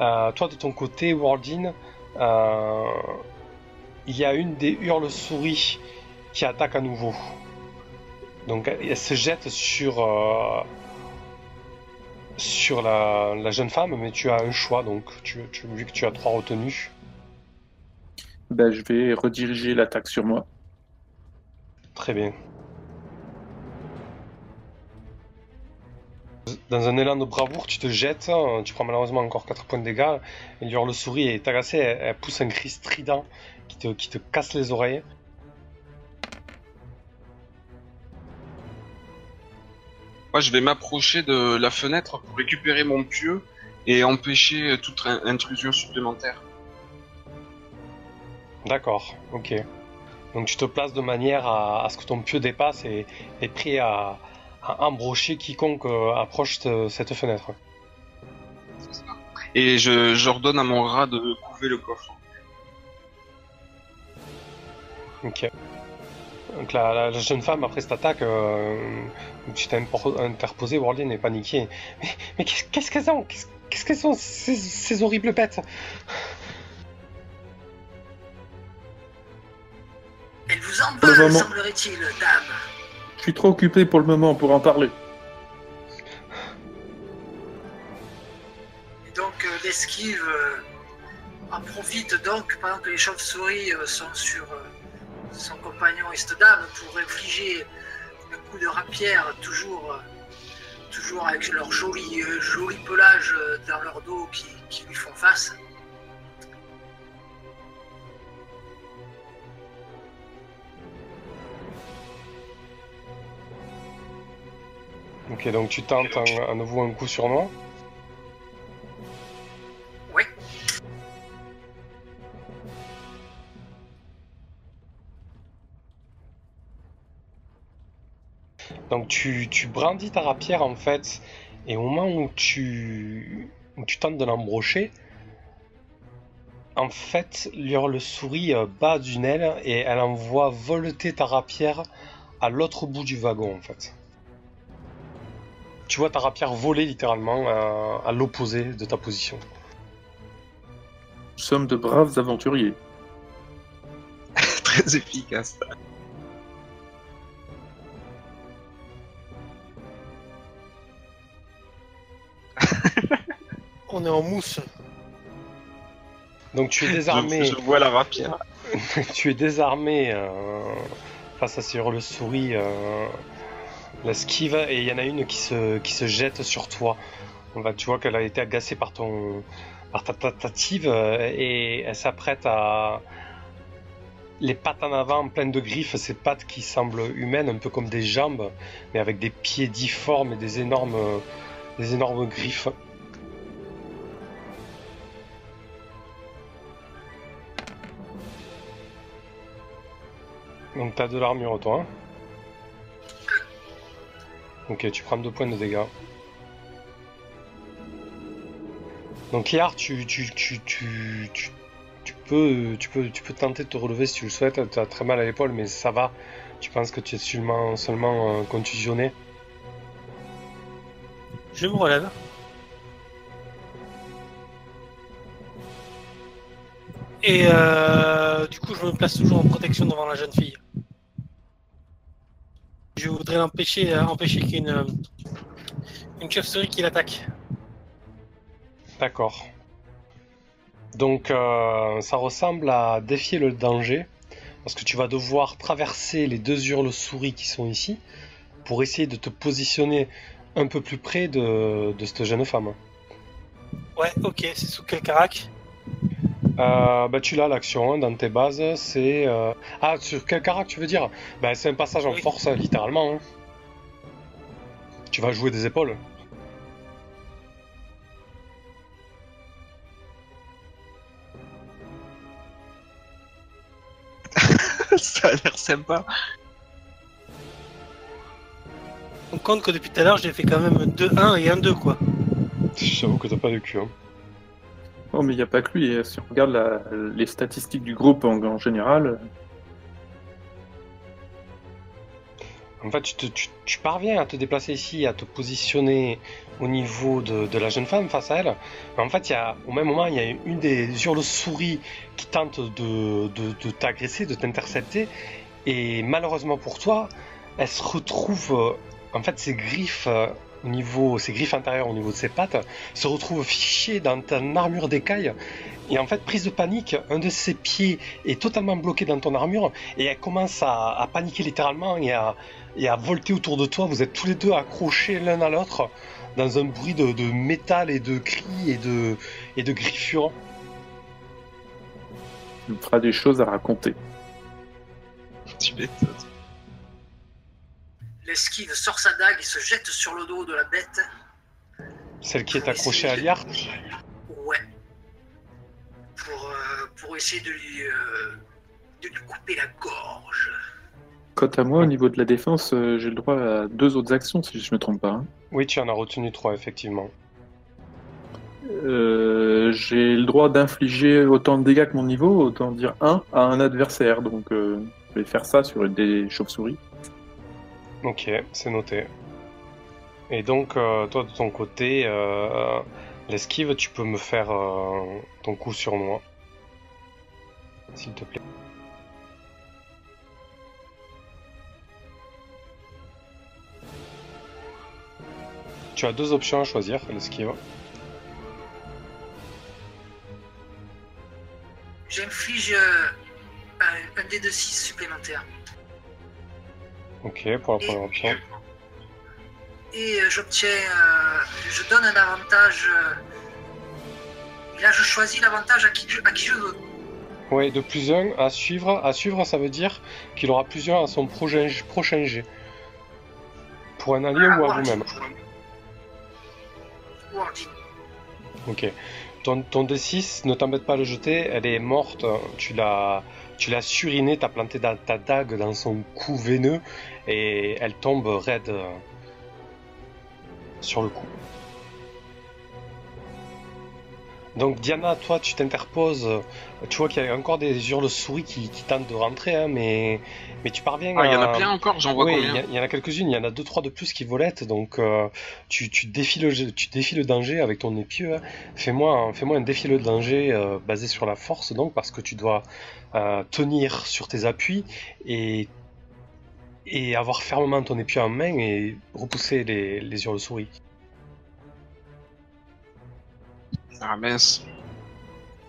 Euh, toi, de ton côté, Wardin, euh, il y a une des hurles-souris qui attaque à nouveau. Donc, elle se jette sur, sur la, la jeune femme, mais tu as un choix, donc tu, tu- vu que tu as trois retenues. Bah, je vais rediriger l'attaque sur moi. Très bien. Dans un élan de bravoure, tu te jettes, hein, tu prends malheureusement encore 4 points de dégâts, et l'hurle-souris est agacée, elle, elle pousse un cri strident qui te, qui te casse les oreilles. Moi, je vais m'approcher de la fenêtre pour récupérer mon pieu et empêcher toute in- intrusion supplémentaire. D'accord, ok. Donc tu te places de manière à, à ce que ton pieu dépasse et est prêt à, à embrocher quiconque euh, approche cette fenêtre. C'est ça. Et je j'ordonne à mon rat de couver le coffre. Ok. Donc la, la- la jeune femme, après cette attaque, euh, tu t'es interposé, Warlin est paniqué. Mais, mais qu'est-ce qu'elles ont Qu'est-ce qu'elles sont ces, ces horribles bêtes? Elle vous en veut, semblerait-il, dame. Je suis trop occupé pour le moment pour en parler. Et donc, euh, l'esquive euh, en profite donc pendant que les chauves-souris euh, sont sur euh, son compagnon Estedame pour infliger un coup de rapière toujours, euh, toujours avec leur joli, euh, joli pelage euh, dans leur dos qui, qui lui font face. Ok, donc tu tentes un- à nouveau un coup sur moi. Donc tu, tu brandis ta rapière en fait, et au moment où tu, où tu tentes de l'embrocher, en fait, le souris euh, bat d'une aile et elle envoie voleter ta rapière à l'autre bout du wagon en fait. Tu vois ta rapière voler littéralement euh, à l'opposé de ta position. Nous sommes de braves aventuriers. *laughs* Très efficace. *laughs* On est en mousse. Donc tu es *laughs* désarmé. Je, je vois la rapière. *laughs* tu es désarmé euh, face à sur le souris euh, l'esquive et il y en a une qui se, qui se jette sur toi. On va, tu vois qu'elle a été agacée par ton par ta tentative euh, et elle s'apprête à les pattes en avant pleines de griffes, ces pattes qui semblent humaines, un peu comme des jambes, mais avec des pieds difformes et des énormes des énormes griffes. Donc t'as de l'armure toi. hein ok, tu prends deux points de dégâts. Donc Yar, tu, tu, tu, tu, peux, tu, peux, tu peux tenter de te relever si tu le souhaites. Tu as très mal à l'épaule, mais ça va. Tu penses que tu es seulement, seulement euh, contusionné. Je me relève. Et euh, du coup, je me place toujours en protection devant la jeune fille. Je voudrais empêcher, euh, empêcher qu'une euh, une chauve-souris qui l'attaque. D'accord. Donc ça ressemble à défier le danger, parce que tu vas devoir traverser les deux hurles-souris qui sont ici, pour essayer de te positionner un peu plus près de, de cette jeune femme. Ouais, ok, c'est sous quel carac Euh, bah, tu l'as l'action hein, dans tes bases, c'est... euh, Ah, sur quel carac tu veux dire? Bah c'est un passage en Oui. force, littéralement. hein. Tu vas jouer des épaules. *laughs* Ça a l'air sympa. On compte que depuis tout à l'heure, j'ai fait quand même 2-1 et 1-2, quoi. J'avoue que t'as pas de cul. Hein. Oh, mais il n'y a pas que lui. Si on regarde la- les statistiques du groupe en, en général, En fait, tu, te- tu- tu parviens à te déplacer ici, à te positionner au niveau de, de la jeune femme face à elle. Mais en fait, il y a, au même moment, il y a une des hurles-souris qui tente de, de- de t'agresser, de t'intercepter. Et malheureusement pour toi, elle se retrouve. En fait, ses griffes. euh, Au niveau, ses griffes intérieures au niveau de ses pattes se retrouvent fichées dans ta armure d'écaille et en fait prise de panique, un de ses pieds est totalement bloqué dans ton armure et elle commence à, à paniquer littéralement et à, et à volter autour de toi. Vous êtes tous les deux accrochés l'un à l'autre dans un bruit de, de métal et de cris et de, et de griffures. il me fera des choses à raconter. Tu m'étonnes. L'esquive sort sa dague et se jette sur le dos de la bête. Celle qui est accrochée à Liart. Ouais. Pour, euh, pour essayer de lui, euh, de lui couper la gorge. Quant à moi, au niveau de la défense, euh, j'ai le droit à deux autres actions, si je me trompe pas. hein. Oui, tu en as retenu trois, effectivement. Euh, j'ai le droit d'infliger autant de dégâts que mon niveau, autant dire un à un adversaire. Donc, euh, je vais faire ça sur des chauves-souris. Ok, c'est noté. Et donc, euh, toi, de ton côté, euh, l'esquive, tu peux me faire euh, ton coup sur moi. S'il te plaît. Tu as deux options à choisir, l'esquive. j'inflige un, un dé de 6 supplémentaire. Ok, pour la première option. Et euh, j'obtiens. euh, je donne un avantage. euh, et là, je choisis l'avantage à qui, je- à qui je veux. Ouais, de plus un à suivre. À suivre, ça veut dire qu'il aura plus un à son prochain, prochain jet. Pour un allié ou à vous-même. Ok. Ton, ton D6, ne t'embête pas à le jeter, elle est morte. Tu l'as, tu l'as surinée, t'as planté ta, dague dans son cou veineux et elle tombe raide euh, sur le cou. Donc Diana, toi, tu t'interposes. Tu vois qu'il y a encore des hurles-souris qui, qui tentent de rentrer, hein, mais, mais tu parviens Ah, il y en à- a plein encore, j'en vois oui, il combien il y en a quelques-unes, il y en a deux trois de plus qui volettent, donc euh, tu, tu, défies le, tu défies le danger avec ton épieu. hein. Fais-moi un, fais-moi un défi le danger euh, basé sur la force, donc parce que tu dois euh, tenir sur tes appuis et, et avoir fermement ton épieu en main et repousser les, les hurles-souris. Ah mince.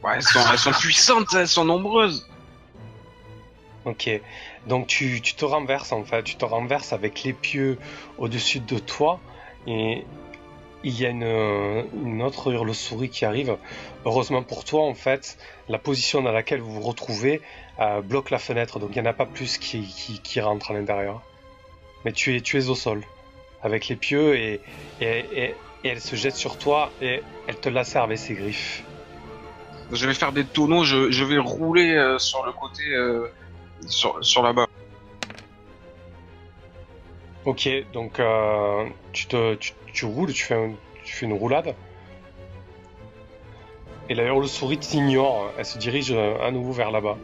Ouais, elles sont, puissantes, elles sont nombreuses. Ok, donc tu, tu te renverses en fait, tu te renverses avec l'épieu au-dessus de toi et il y a une, autre hurle-souris qui arrive. Heureusement pour toi en fait, la position dans laquelle vous vous retrouvez euh, bloque la fenêtre, donc il n'y en a pas plus qui, qui, rentrent à l'intérieur. Mais tu es, tu es au sol avec et, et, et, et elle se jette sur toi et elle te lacère avec ses griffes. Je vais faire des tonneaux, je, je vais rouler euh, sur le côté, euh, sur, sur là-bas. Ok, donc euh, tu, te, tu, tu roules, tu fais, un- tu fais une roulade. Et la hurle-souris t'ignore, elle se dirige euh, à nouveau vers là-bas.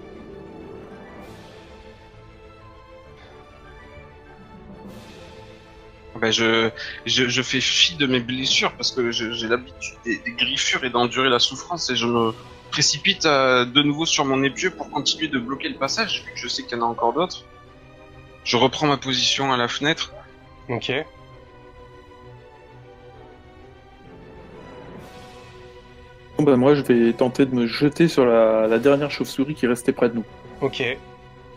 Ben je, je, je fais fi de mes blessures parce que j'ai l'habitude des, des griffures et d'endurer la souffrance et je me précipite euh, de nouveau sur mon épieu pour continuer de bloquer le passage vu que je sais qu'il y en a encore d'autres. Je reprends ma position à la fenêtre. Ok. Bon, bah, moi, je vais tenter de me jeter sur la, la dernière chauve-souris qui restait près de nous. Ok,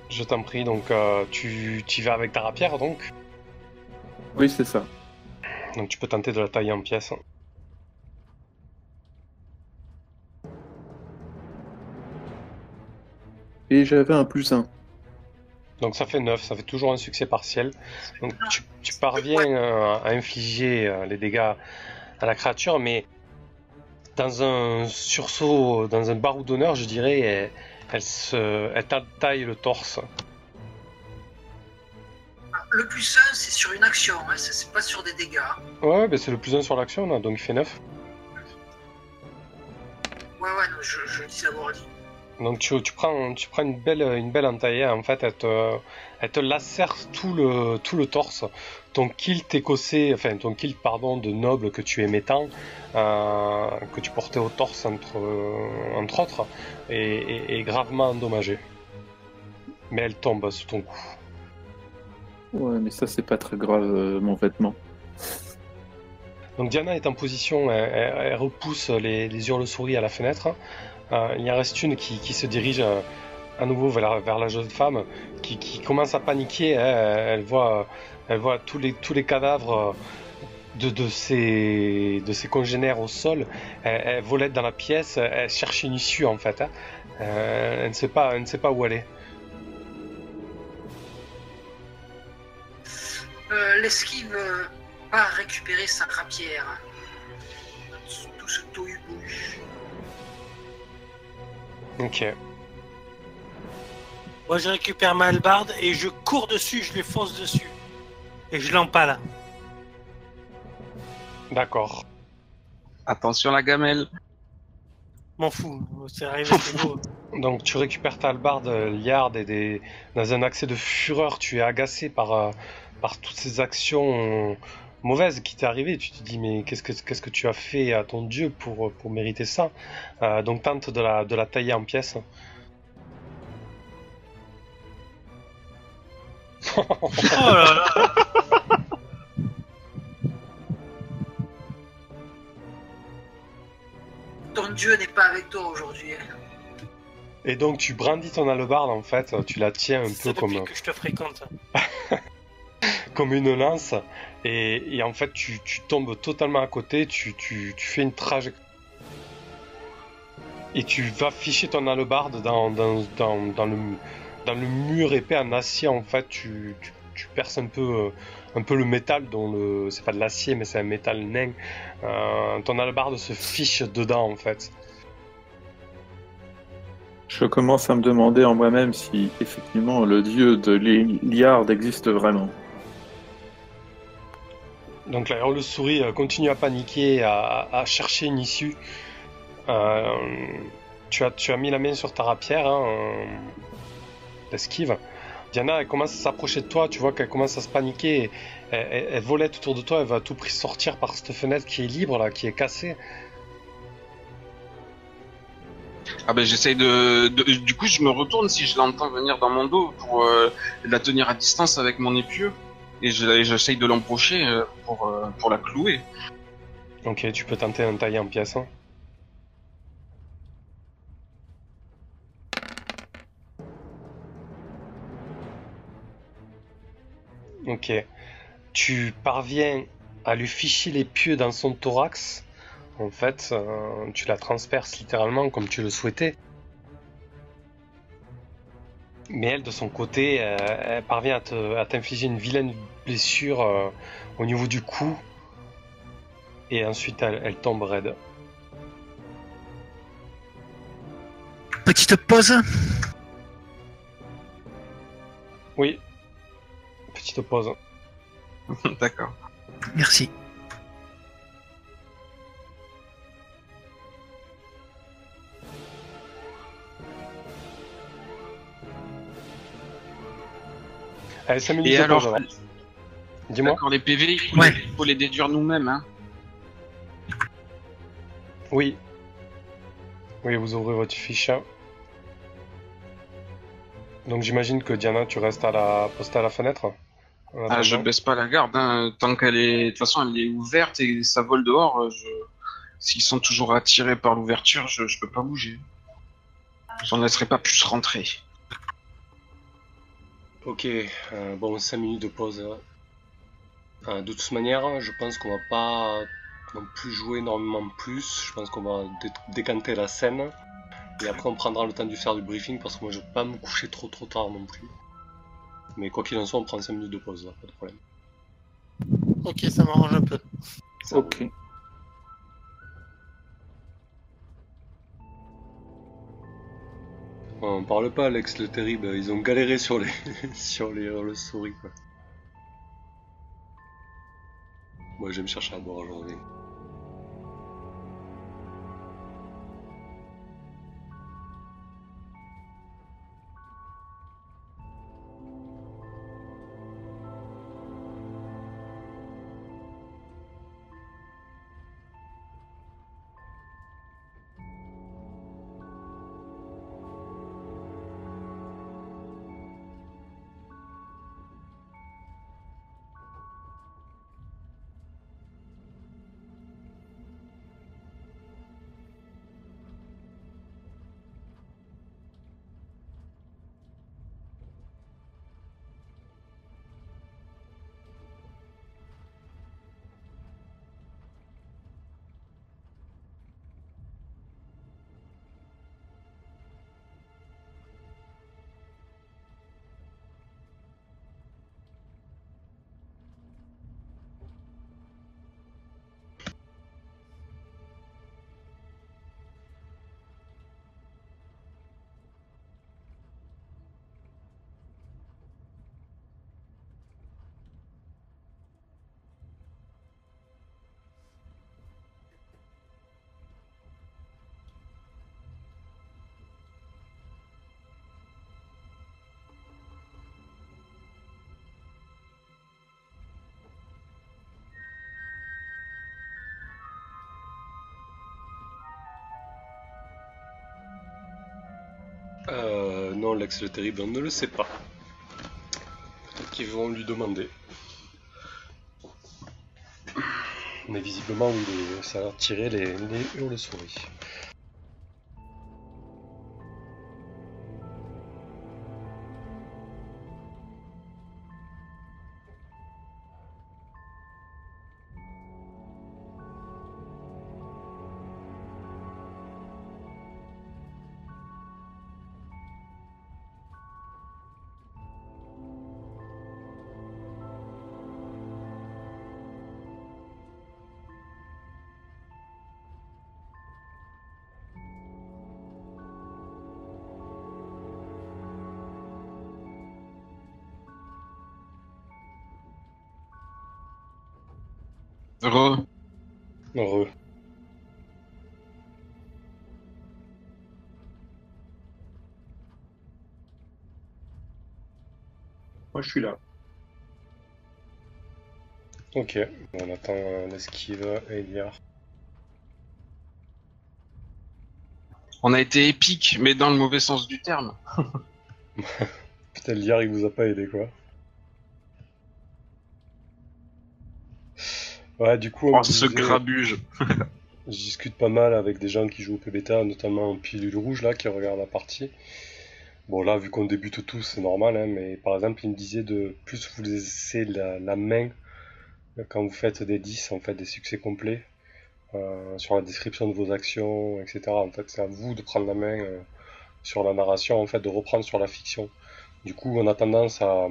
je t'en prie, donc euh, tu, tu y vas avec ta rapière donc? Oui, c'est ça. Donc tu peux tenter de la tailler en pièces. Et j'avais un plus 1. Donc ça fait 9, ça fait toujours un succès partiel. Donc tu, tu parviens euh, à infliger euh, les dégâts à la créature, mais dans un sursaut, dans un barreau d'honneur, je dirais, elle, elle se, elle t'a- taille le torse. Le plus 1, c'est sur une action, hein, c'est pas sur des dégâts. Ouais, ben c'est le plus 1 sur l'action, donc il fait 9. Ouais, ouais, non, je, je dis à Warding. Donc tu, tu prends, tu prends une belle, une belle entaillée, en fait, elle te, elle te lacère tout le, tout le torse. Ton kilt écossais, enfin ton kilt, pardon, de noble que tu aimais tant, euh, que tu portais au torse entre, entre autres, est, est- est gravement endommagé. Mais elle tombe sous ton cou. Ouais, mais ça, c'est pas très grave, euh, mon vêtement. Donc Diana est en position, elle, elle- elle repousse les, les hurles-souris à la fenêtre. Euh, il y en reste une qui, se dirige euh, à nouveau vers la, jeune femme, qui, commence à paniquer. Elle, voit, elle voit tous les, cadavres de, ses, congénères au sol. Elle, elle volette dans la pièce, elle cherche une issue en fait. hein. Elle, ne sait pas, elle ne sait pas où aller. Euh, L'esquive euh, va récupérer sa rapière. Tout ce tohu-bohu. Ok. Moi, je récupère ma hallebarde et je cours dessus, je lui fonce dessus. Et je l'empale. D'accord. Attention la gamelle. M'en fous, c'est arrivé, *laughs* c'est beau. Donc tu récupères ta hallebarde, euh, Liard, et des... dans un accès de fureur, tu es agacé par, euh, par toutes ces actions mauvaises qui t'est arrivées. Tu te dis mais qu'est-ce que qu'est-ce que tu as fait à ton dieu pour, pour mériter ça? Euh, Donc tente de la, de la tailler en pièces. Oh là là Ton dieu n'est pas avec toi aujourd'hui. Et donc tu brandis ton hallebarde en fait, tu la tiens un C'est peu comme, que je te fréquente. *laughs* comme une lance et, en fait tu, tu tombes totalement à côté, tu, tu, tu fais une trajectoire et tu vas ficher ton hallebarde dans, dans, dans, dans, le, dans le mur épais en acier en fait, tu perces un peu, euh, un peu le métal dont le... c'est pas de l'acier mais c'est un métal nain. Euh, ton hallebarde se fiche dedans en fait. Je commence à me demander en moi-même si effectivement le dieu de l'Iliard existe vraiment. Donc la le souris euh, continue à paniquer, à, chercher une issue. Euh, tu, as, mis la main sur ta rapière, hein, euh, d'esquive. Diana, elle commence à s'approcher de toi, tu vois qu'elle commence à se paniquer. Elle, elle- elle volette autour de toi, elle va à tout prix sortir par cette fenêtre qui est libre, là, qui est cassée. Ah ben j'essaye de, Du coup, je me retourne si je l'entends venir dans mon dos pour euh, la tenir à distance avec mon épieu. Et je- j'essaye de l'embrocher euh, pour, euh, pour la clouer. Ok, tu peux tenter un tailler en pièces. hein. Ok. Tu parviens à lui ficher les pieux dans son thorax. En fait, euh, tu la transperces littéralement comme tu le souhaitais. Mais elle, de son côté, euh, elle parvient à te- à t'infliger une vilaine blessure euh, au niveau du cou. Et ensuite, elle, elle tombe raide. Petite pause. Oui. Petite pause. *laughs* D'accord. Merci. Allez, 5 minutes Et de alors, pause, alors. Dis-moi. d'accord, les PV, il faut, Ouais. les, il faut les déduire nous-mêmes. Hein. Oui. Oui, vous ouvrez votre fiche. Donc j'imagine que Diana, tu restes à la poste à la fenêtre. en Ah, je attendant. baisse pas la garde. Hein. Tant qu'elle est, de toute façon, elle est ouverte et ça vole dehors. euh, Je... S'ils sont toujours attirés par l'ouverture, je, je peux pas bouger. J'en laisserai pas plus rentrer. Ok, euh, bon, 5 minutes de pause. Euh, de toute manière, je pense qu'on va pas non plus jouer énormément plus. Je pense qu'on va dé- décanter la scène. Et après, on prendra le temps de faire du briefing parce que moi, je veux pas me coucher trop trop tard non plus. Mais quoi qu'il en soit, on prend 5 minutes de pause, là, pas de problème. Ok, ça m'arrange un peu. Ça Ok. On parle pas, Alex le terrible, ils ont galéré sur les *laughs* sur les le souris. Moi je vais me chercher à boire aujourd'hui. Le terrible, on ne le sait pas. Peut-être qu'ils vont lui demander. Mais visiblement, oui, ça a tiré les, les hurles-souris. Re. Heureux. Moi, je suis là. Ok, on attend euh, l'esquive et Eliar. On a été épique, mais dans le mauvais sens du terme. *laughs* Putain, Eliar il vous a pas aidé quoi. Ouais, du coup, on Oh, ce disait- grabuge. *laughs* Je discute pas mal avec des gens qui jouent au PBTA, notamment en pilule rouge là, qui regardent la partie. Bon là, vu qu'on débute tous, c'est normal, hein, mais par exemple, il me disait de plus vous laisser la, la main quand vous faites des 10, en fait, des succès complets, euh, sur la description de vos actions, etc. En fait, c'est à vous de prendre la main euh, sur la narration, en fait, de reprendre sur la fiction. Du coup, on a tendance à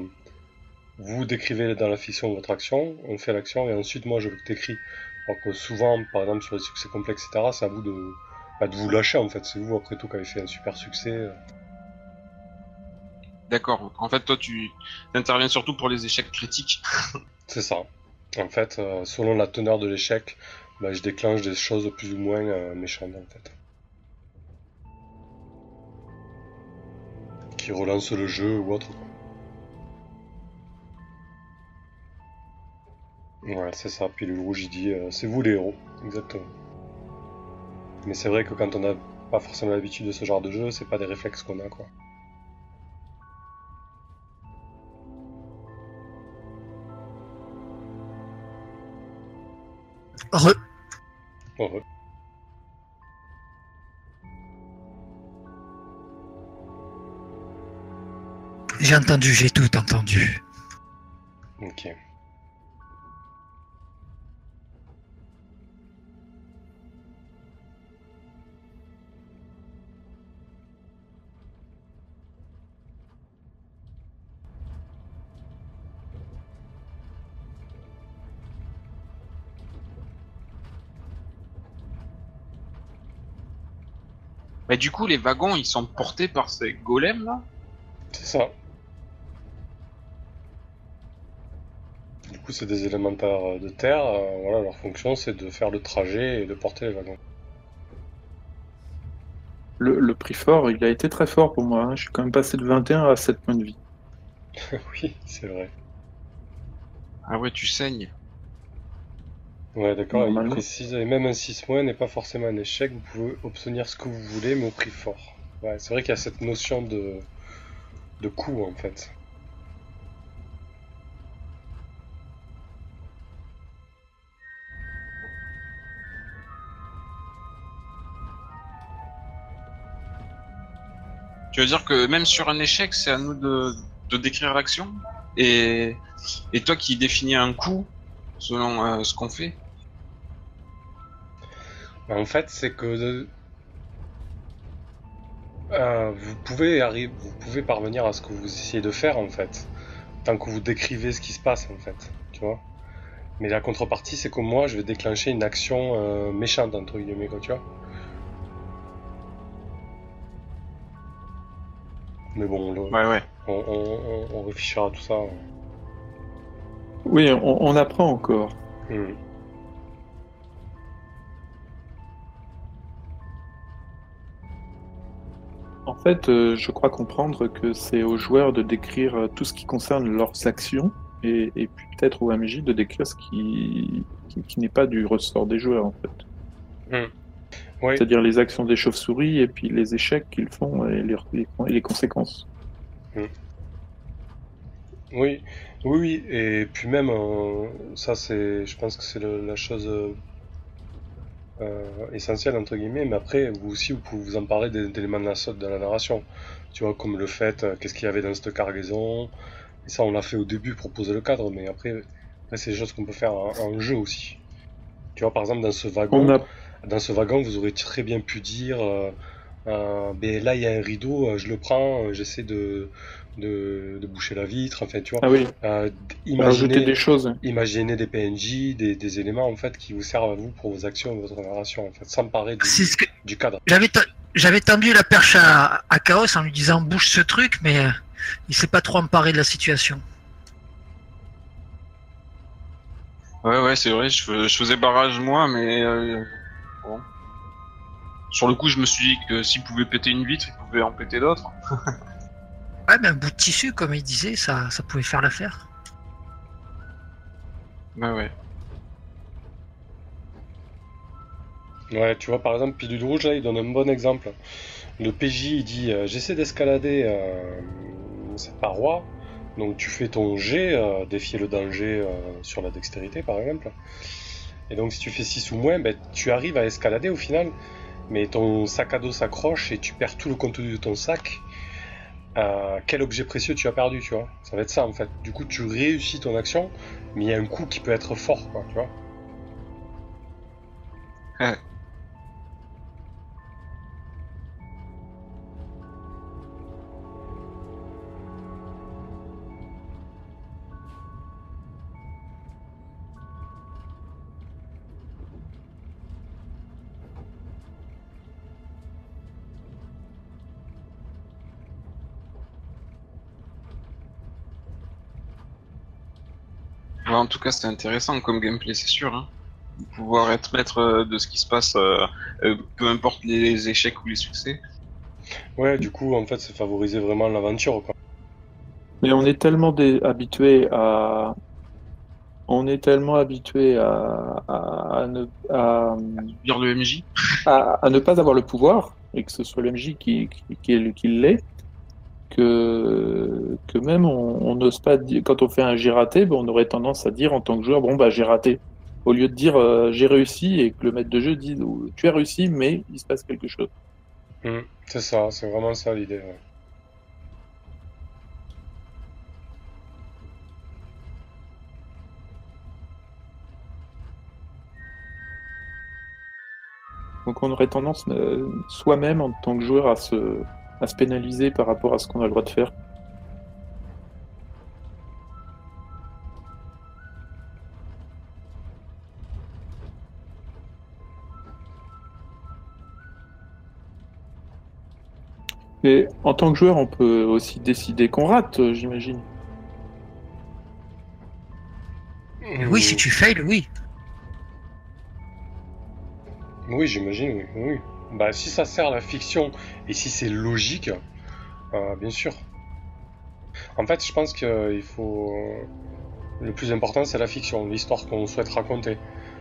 vous décrivez dans la fiction votre action, on fait l'action et ensuite moi je décris. Alors que souvent, par exemple sur les succès complexes, etc., c'est à vous de, bah, de vous lâcher en fait. C'est vous après tout qui avez fait un super succès. D'accord. En fait, toi, tu interviens surtout pour les échecs critiques. *laughs* C'est ça. En fait, euh, selon la teneur de l'échec, bah, je déclenche des choses plus ou moins euh, méchantes en fait. Qui relancent le jeu ou autre. quoi. Ouais, c'est ça. Puis le rouge il dit euh, c'est vous les héros. Exactement. Mais c'est vrai que quand on n'a pas forcément l'habitude de ce genre de jeu, c'est pas des réflexes qu'on a quoi. Re. Heureux. J'ai entendu, j'ai tout entendu. Ok. Mais du coup, les wagons, ils sont portés par ces golems là? C'est ça. Du coup, c'est des élémentaires de terre. euh, voilà, leur fonction, c'est de faire le trajet et de porter les wagons. Le, le prix fort, il a été très fort pour moi. hein. Je suis quand même passé de 21 à 7 points de vie. *laughs* oui, c'est vrai. Ah ouais, tu saignes. Ouais, d'accord, il Normalement. précise. Et même un 6 mois n'est pas forcément un échec. Vous pouvez obtenir ce que vous voulez, mais au prix fort. Ouais, c'est vrai qu'il y a cette notion de, de coût, en fait. Tu veux dire que même sur un échec, c'est à nous de, de décrire l'action? Et, et toi qui définis un coup selon euh, ce qu'on fait? En fait, c'est que euh, vous pouvez arriver, vous pouvez parvenir à ce que vous essayez de faire en fait, tant que vous décrivez ce qui se passe en fait, tu vois. Mais la contrepartie, c'est que moi, je vais déclencher une action euh, méchante entre guillemets, quoi, tu vois. Mais bon, le- Ouais, ouais. on, on, on- on réfléchira à tout ça. Oui, on, on apprend encore. Hmm. Fait, euh, je crois comprendre que c'est aux joueurs de décrire euh, tout ce qui concerne leurs actions et, et puis peut-être au MJ de décrire ce qui, qui, qui n'est pas du ressort des joueurs en fait. Oui, C'est-à-dire les actions des chauves-souris et puis les échecs qu'ils font et les, les- et les conséquences. Oui, oui, oui, et puis même, euh, ça c'est, je pense que c'est la chose euh, essentielle entre guillemets, mais après, vous aussi, vous pouvez vous emparer des- d'éléments de la, de la narration, tu vois, comme le fait, euh, qu'est-ce qu'il y avait dans cette cargaison, et ça on l'a fait au début, proposer le cadre, mais après, après c'est des choses qu'on peut faire en, en jeu aussi. Tu vois, par exemple, dans ce wagon, a, dans ce wagon, vous aurez très bien pu dire, euh, euh, ben là il y a un rideau, je le prends, j'essaie de, de, de boucher la vitre, enfin tu vois. ah oui, Euh, imaginez, des choses. imaginez des PNJ, des, des éléments en fait qui vous servent à vous pour vos actions et votre narration, en fait, s'emparer du, C'est ce que du cadre. j'avais te- j'avais tendu la perche à, à Chaos en lui disant bouge ce truc, mais euh, il s'est pas trop emparé de la situation. Ouais, ouais, c'est vrai, je, fais- je faisais barrage moi, mais euh, bon. Sur le coup, je me suis dit que s'il pouvait péter une vitre, il pouvait en péter d'autres. *laughs* Ouais, mais un bout de tissu, comme il disait, ça, ça pouvait faire l'affaire. Ouais, ouais. Ouais, tu vois, par exemple, Pilule Rouge, là, il donne un bon exemple. Le PJ, il dit euh, J'essaie d'escalader euh, cette paroi. Donc, tu fais ton G, euh, défier le danger sur la dextérité, par exemple. Et donc, si tu fais 6 ou moins, ben, tu arrives à escalader au final. Mais ton sac à dos s'accroche et tu perds tout le contenu de ton sac. Euh, quel objet précieux tu as perdu, tu vois Ça va être ça, en fait. Du coup, tu réussis ton action, mais il y a un coup qui peut être fort, quoi, tu vois Ouais, en tout cas, c'était intéressant comme gameplay, c'est sûr. Hein. Pouvoir être maître euh, de ce qui se passe, euh, euh, peu importe les échecs ou les succès. Ouais, du coup, en fait, c'est favoriser vraiment l'aventure, quoi. Mais on est tellement dé- habitué à. On est tellement habitué à, à, à ne, à, Dire le MJ. à, à ne pas avoir le pouvoir, et que ce soit le MJ qui, qui, qui, qui l'est, que, que même on n'ose pas dire, quand on fait un j'ai raté, ben, on aurait tendance à dire en tant que joueur, bon bah j'ai raté. Au lieu de dire euh, j'ai réussi et que le maître de jeu dise oh, tu as réussi, mais il se passe quelque chose. Hmm, c'est ça, c'est vraiment ça l'idée. ouais. Donc on aurait tendance euh, soi-même en tant que joueur à se, à se pénaliser par rapport à ce qu'on a le droit de faire. Et en tant que joueur, on peut aussi décider qu'on rate, euh, j'imagine. Oui, si tu fails, oui. Oui, j'imagine, oui, oui. Bah, si ça sert à la fiction et si c'est logique, euh, bien sûr. En fait, je pense qu'il faut. Le plus important, c'est la fiction, l'histoire qu'on souhaite raconter.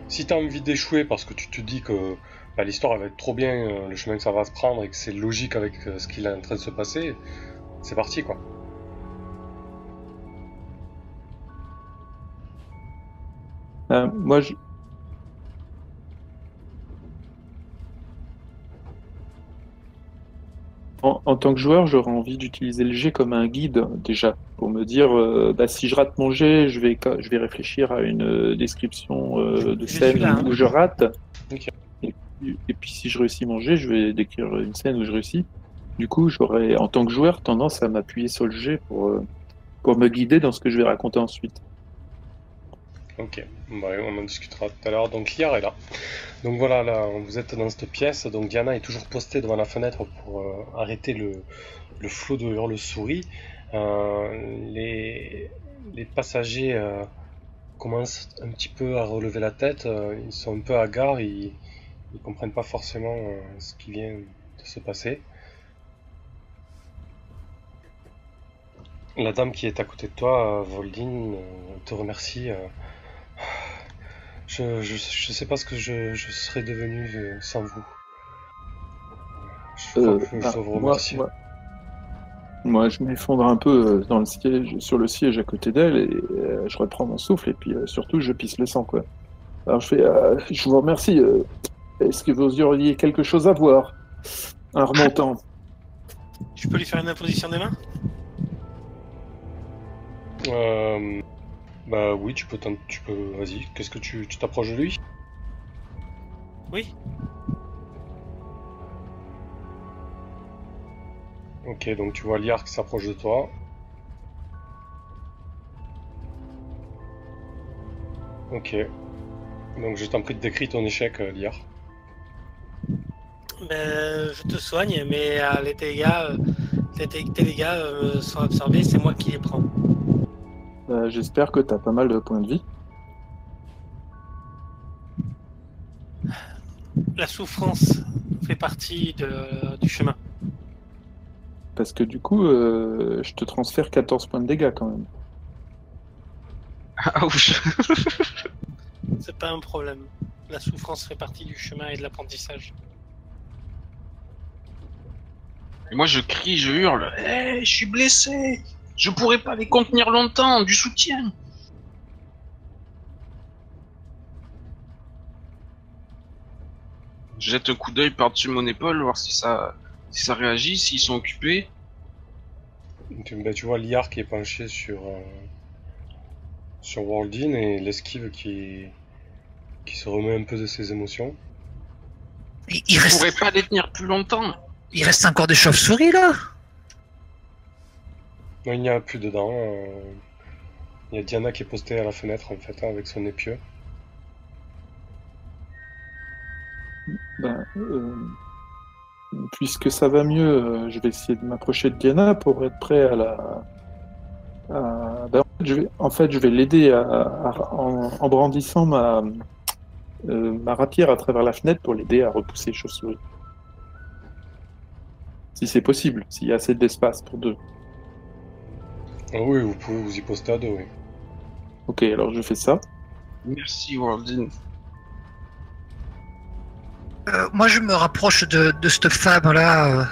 Si t'as envie d'échouer parce que tu te dis que bah, l'histoire va être trop bien, le chemin que ça va se prendre et que c'est logique avec euh, ce qui est en train de se passer, c'est parti quoi. Euh, moi, je... En, en tant que joueur, j'aurais envie d'utiliser le jet comme un guide déjà, pour me dire, euh, bah, si je rate mon jet, je vais, je vais réfléchir à une euh, description euh, de scène là, hein. où je rate. Et, puis- et puis si je réussis mon jet, je vais décrire une scène où je réussis. Du coup, j'aurais, en tant que joueur, tendance à m'appuyer sur le jet pour, euh, pour me guider dans ce que je vais raconter ensuite. Ok, bah, on en discutera tout à l'heure. Donc Liar est là. Donc voilà, là, vous êtes dans cette pièce. Donc Diana est toujours postée devant la fenêtre pour euh, arrêter le, flot de hurle-souris. Euh, les, passagers euh, commencent un petit peu à relever la tête. ils sont un peu hagards. Ils, ils comprennent pas forcément ce qui vient de se passer. La dame qui est à côté de toi, Voldine, te remercie. Je, je, je sais pas ce que je, je serais devenu sans vous. Je crois Euh, que je ah, dois vous moi, remercier. moi- moi, je m'effondre un peu euh, dans le siège, sur le siège à côté d'elle et euh, je reprends mon souffle et puis euh, surtout je pisse le sang quoi. Alors je fais, euh, je vous remercie. euh, Est-ce que vous auriez quelque chose à voir? En remontant Je peux lui faire une imposition des mains? Euh, bah oui, tu peux, t'en- tu peux, vas-y. Qu'est-ce que tu, tu t'approches de lui? Oui. Ok, donc tu vois Liar qui s'approche de toi. Ok. Donc je t'en prie de décrire ton échec, euh, Liar. Ben, je te soigne, mais euh, les dégâts, euh, les dégâts euh, sont absorbés, c'est moi qui les prends. Euh, j'espère que t'as pas mal de points de vie. La souffrance fait partie du chemin. Parce que du coup, euh, je te transfère 14 points de dégâts quand même. Ah ouch *laughs* C'est pas un problème. La souffrance fait partie du chemin et de l'apprentissage. Et moi je crie, je hurle. Hé, je suis blessé je pourrais pas les contenir longtemps. Du soutien. Je jette un coup d'œil par-dessus mon épaule, voir si ça, si ça réagit, s'ils sont occupés. Tu, bah, tu vois Liar qui est penché sur, euh, sur Waldin et l'esquive qui, qui se remet un peu de ses émotions. Il, il Je reste, pourrais pas les tenir plus longtemps. il reste encore des chauves-souris là? Il n'y a plus dedans. euh, Il y a Diana qui est postée à la fenêtre en fait hein, avec son épieu. Ben, euh, puisque ça va mieux, euh, je vais essayer de m'approcher de Diana pour être prêt à la. ben, en fait, je vais, l'aider en, brandissant ma, ma rapière à travers la fenêtre pour l'aider à repousser les chauves-souris. Si c'est possible, s'il y a assez d'espace pour deux. Ah oui, vous pouvez vous y poster à deux, oui. Ok, alors je fais ça. Merci, Waldin. Euh, moi, je me rapproche de, de cette femme-là euh,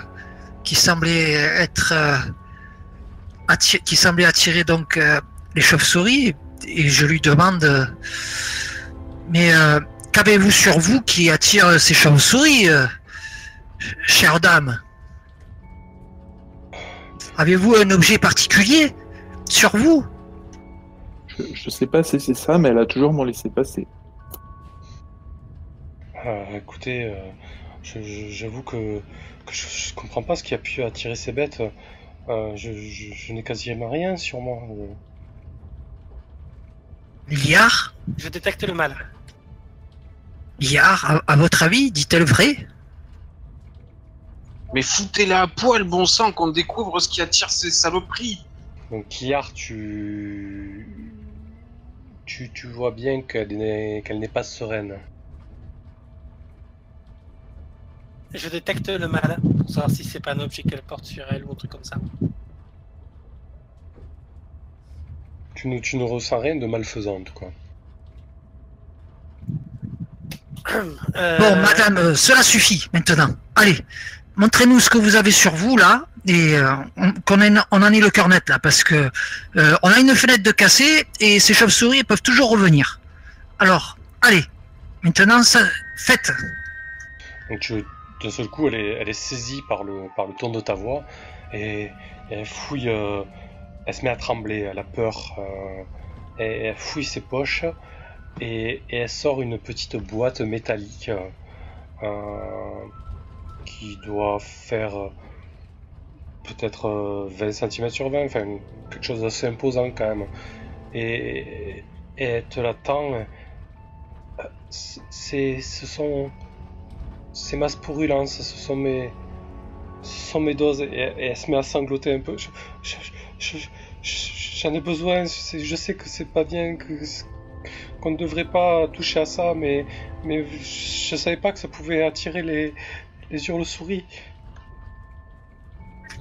qui semblait être euh, atti- qui semblait attirer donc euh, les chauves-souris et je lui demande euh, mais euh, qu'avez-vous sur vous qui attire ces chauves-souris, euh, chère dame? Avez-vous un objet particulier? Sur vous Je, je sais pas si c'est ça, mais elle a toujours m'en laissé passer. Ah, écoutez, euh, j'avoue que, que je, je comprends pas ce qui a pu attirer ces bêtes. Euh, je je- je n'ai quasiment rien sur moi. euh. Liard Je détecte le mal. Liard, à, à votre avis, dit-elle vrai? Mais foutez-la à poil, bon sang, qu'on découvre ce qui attire ces saloperies. Donc Kiar, tu... tu tu vois bien qu'elle n'est pas sereine. Je détecte le mal pour savoir si c'est pas un objet qu'elle porte sur elle ou un truc comme ça. Tu ne tu ne ressens rien de malfaisant en tout cas. Euh, Bon, madame, euh, cela suffit maintenant. Allez, montrez-nous ce que vous avez sur vous là, et euh, on- qu'on on en ait le cœur net là, parce que euh, on a une fenêtre de cassée et ces chauves-souris peuvent toujours revenir. Alors, allez, maintenant, ça, faites. Donc tu, d'un seul coup, elle est, elle est saisie par le, par le ton de ta voix et, elle fouille, euh, elle se met à trembler, elle a peur, elle fouille ses poches et, elle sort une petite boîte métallique qui doit faire peut-être euh, 20 cm sur 20, enfin quelque chose d'assez imposant quand même. Et, et elle te l'attend. euh, C'est, ce sont c'est ma spirulence, ce sont mes, sont mes doses, et, et elle se met à sangloter un peu. Je- je- je- je- je- J'en ai besoin, je sais que c'est pas bien, que qu'on ne devrait pas toucher à ça, mais, mais je savais pas que ça pouvait attirer les, les hurles-souris.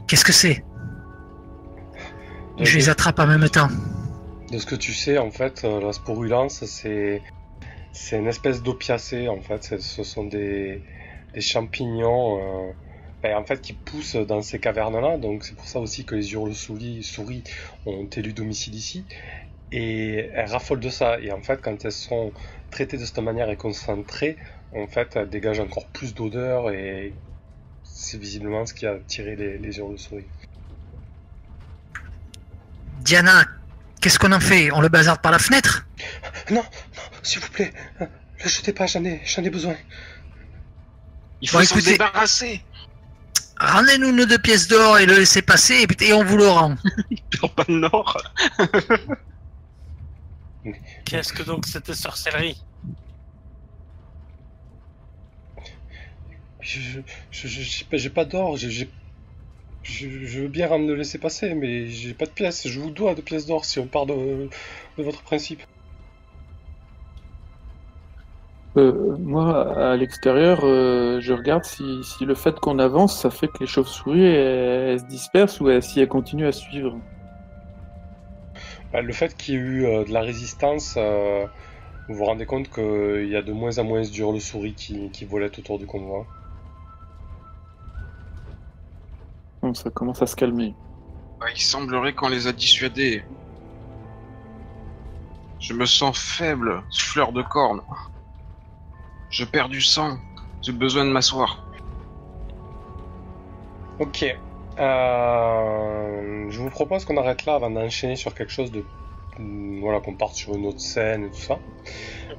Qu'est-ce que c'est? Je les attrape en même temps. De ce que tu sais, en fait, euh, la sporulence, c'est c'est une espèce d'opiacé, en fait. Ce sont des, des champignons, euh, ben, en fait, qui poussent dans ces cavernes-là. Donc, c'est pour ça aussi que les hurles-souris souris ont élu domicile ici. Et elles raffolent de ça. Et en fait, quand elles sont traitées de cette manière et concentrées, en fait, elles dégagent encore plus d'odeur et c'est visiblement ce qui a attiré les, les hurles-souris. Diana, qu'est-ce qu'on en fait? On le bazarde par la fenêtre? Non, non, s'il vous plaît, le jetez pas, j'en ai, j'en ai besoin. Il faut Bon, s'en débarrasser. Rendez-nous nos deux pièces d'or et le laissez passer, et, on vous le rend. *laughs* Dans pas le nord. Qu'est-ce que donc cette sorcellerie? Je, j'ai pas- d'or, j'ai, je, je veux bien le laisser passer, mais j'ai pas de pièces. Je vous dois de pièces d'or si on part de, de votre principe. Euh, moi, à l'extérieur, euh, je regarde si, si le fait qu'on avance, ça fait que les chauves-souris elles, elles se dispersent ou elles- si elles continuent à suivre. Bah, le fait qu'il y ait eu euh, de la résistance, vous vous rendez compte qu'il y a de moins en moins d'hurle-souris qui, qui volaient autour du convoi. Bon, ça commence à se calmer. Bah, il semblerait qu'on les a dissuadés. Je me sens faible, fleur de corne. Je perds du sang. J'ai besoin de m'asseoir. Ok. Euh, je vous propose qu'on arrête là avant d'enchaîner sur quelque chose de... mm, Voilà, qu'on parte sur une autre scène et tout ça.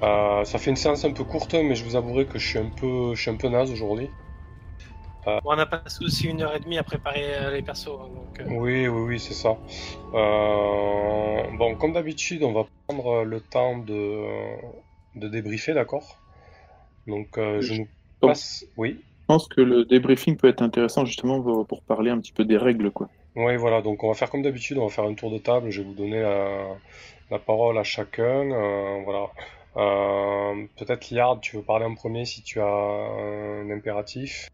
Euh, ça fait une séance un peu courte, mais je vous avouerai que je suis un peu, je suis un peu naze aujourd'hui. Bon, on a passé aussi une heure et demie à préparer euh, les persos. hein, donc, euh, Oui, oui, oui, c'est ça. Euh, Bon, comme d'habitude, on va prendre le temps de, de débriefer, d'accord? Donc, euh, je nous Donc, passe... Oui. Je pense que le débriefing peut être intéressant justement pour, pour parler un petit peu des règles, quoi. Oui, voilà, donc on va faire comme d'habitude, on va faire un tour de table, je vais vous donner la, la parole à chacun, euh, voilà. Euh, peut-être Liard, tu veux parler en premier si tu as un impératif?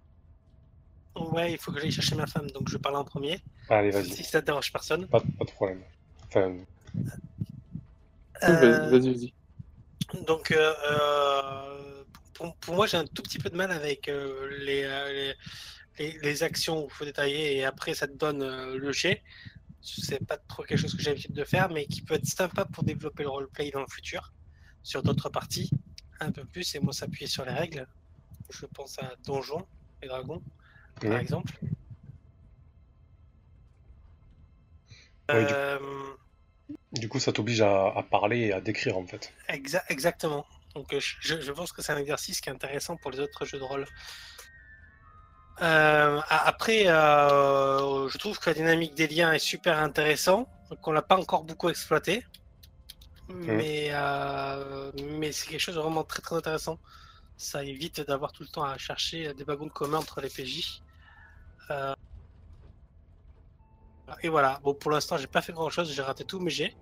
Ouais, il faut que j'aille chercher ma femme, donc je parle en premier. Allez, Si vas-y, ça ne dérange personne. pas, pas de problème. Enfin, Euh, Vas-y, vas-y. Donc, euh, euh, pour, pour moi, j'ai un tout petit peu de mal avec euh, les, les, les- les actions où il faut détailler et après ça te donne euh, le jet. C'est pas trop quelque chose que j'ai l'habitude de faire, mais qui peut être sympa pour développer le roleplay dans le futur, sur d'autres parties, un peu plus, et moi s'appuyer sur les règles. Je pense à Donjons et Dragons, par exemple. Ouais, du- Euh, du coup, ça t'oblige à, à parler et à décrire, en fait. Exa- exactement. Donc euh, je, je pense que c'est un exercice qui est intéressant pour les autres jeux de rôle. Euh, après, euh, je trouve que la dynamique des liens est super intéressant, qu'on l'a pas encore beaucoup exploité, mais, euh, mais c'est quelque chose de vraiment très très intéressant. Ça évite d'avoir tout le temps à chercher des wagons communs entre les PJ. Euh, et voilà. Bon, pour l'instant, j'ai pas fait grand chose, j'ai raté tout, mais j'ai.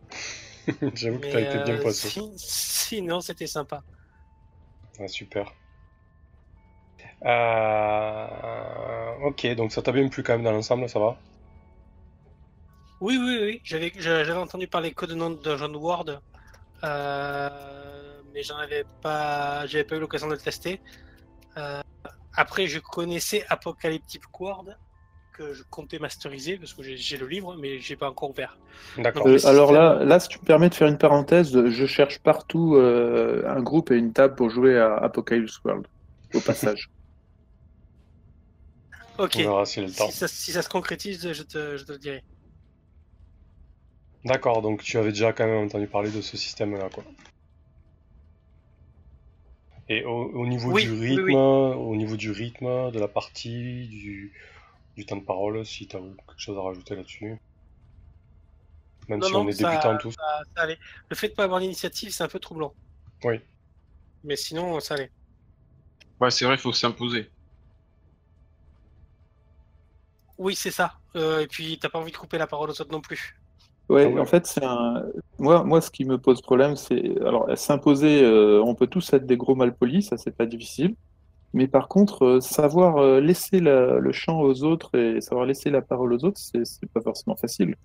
*laughs* J'avoue que t'as été bien euh, poissé. si- sinon, c'était sympa. Ah, super. Euh, Ok, donc ça t'a bien plu quand même dans l'ensemble, ça va? Oui, oui, oui. J'avais, j'avais entendu parler que de nom de John Ward, euh, mais j'en avais pas, j'avais pas eu l'occasion de le tester. Euh, après, je connaissais Apocalyptic Ward que je comptais masteriser parce que j'ai, le livre, mais j'ai pas encore ouvert. D'accord. Euh, alors là, là, si tu me permets de faire une parenthèse, je cherche partout euh, un groupe et une table pour jouer à Apocalypse World, au passage. *laughs* Ok. On verra s'il y a le temps. Si ça, si ça se concrétise, je te, je te le dirai. D'accord, donc tu avais déjà quand même entendu parler de ce système-là, quoi. Et au, au niveau Oui, du rythme, oui. au niveau du rythme, de la partie, du, du temps de parole, si tu as quelque chose à rajouter là-dessus. Même Non, si non, on est ça- débutants tous. Ça, ça allait. Le fait de pas avoir d'initiative, c'est un peu troublant. Oui. Mais sinon, ça allait. Ouais, c'est vrai, il faut s'imposer. Oui, c'est ça. Euh, et puis, t'as pas envie de couper la parole aux autres non plus. Ouais, Ah ouais. en fait, c'est un. Moi, moi, ce qui me pose problème, c'est. Alors, s'imposer, euh, on peut tous être des gros malpolis, ça, c'est pas difficile. Mais par contre, euh, savoir euh, laisser la- le champ aux autres et savoir laisser la parole aux autres, c'est c'est pas forcément facile.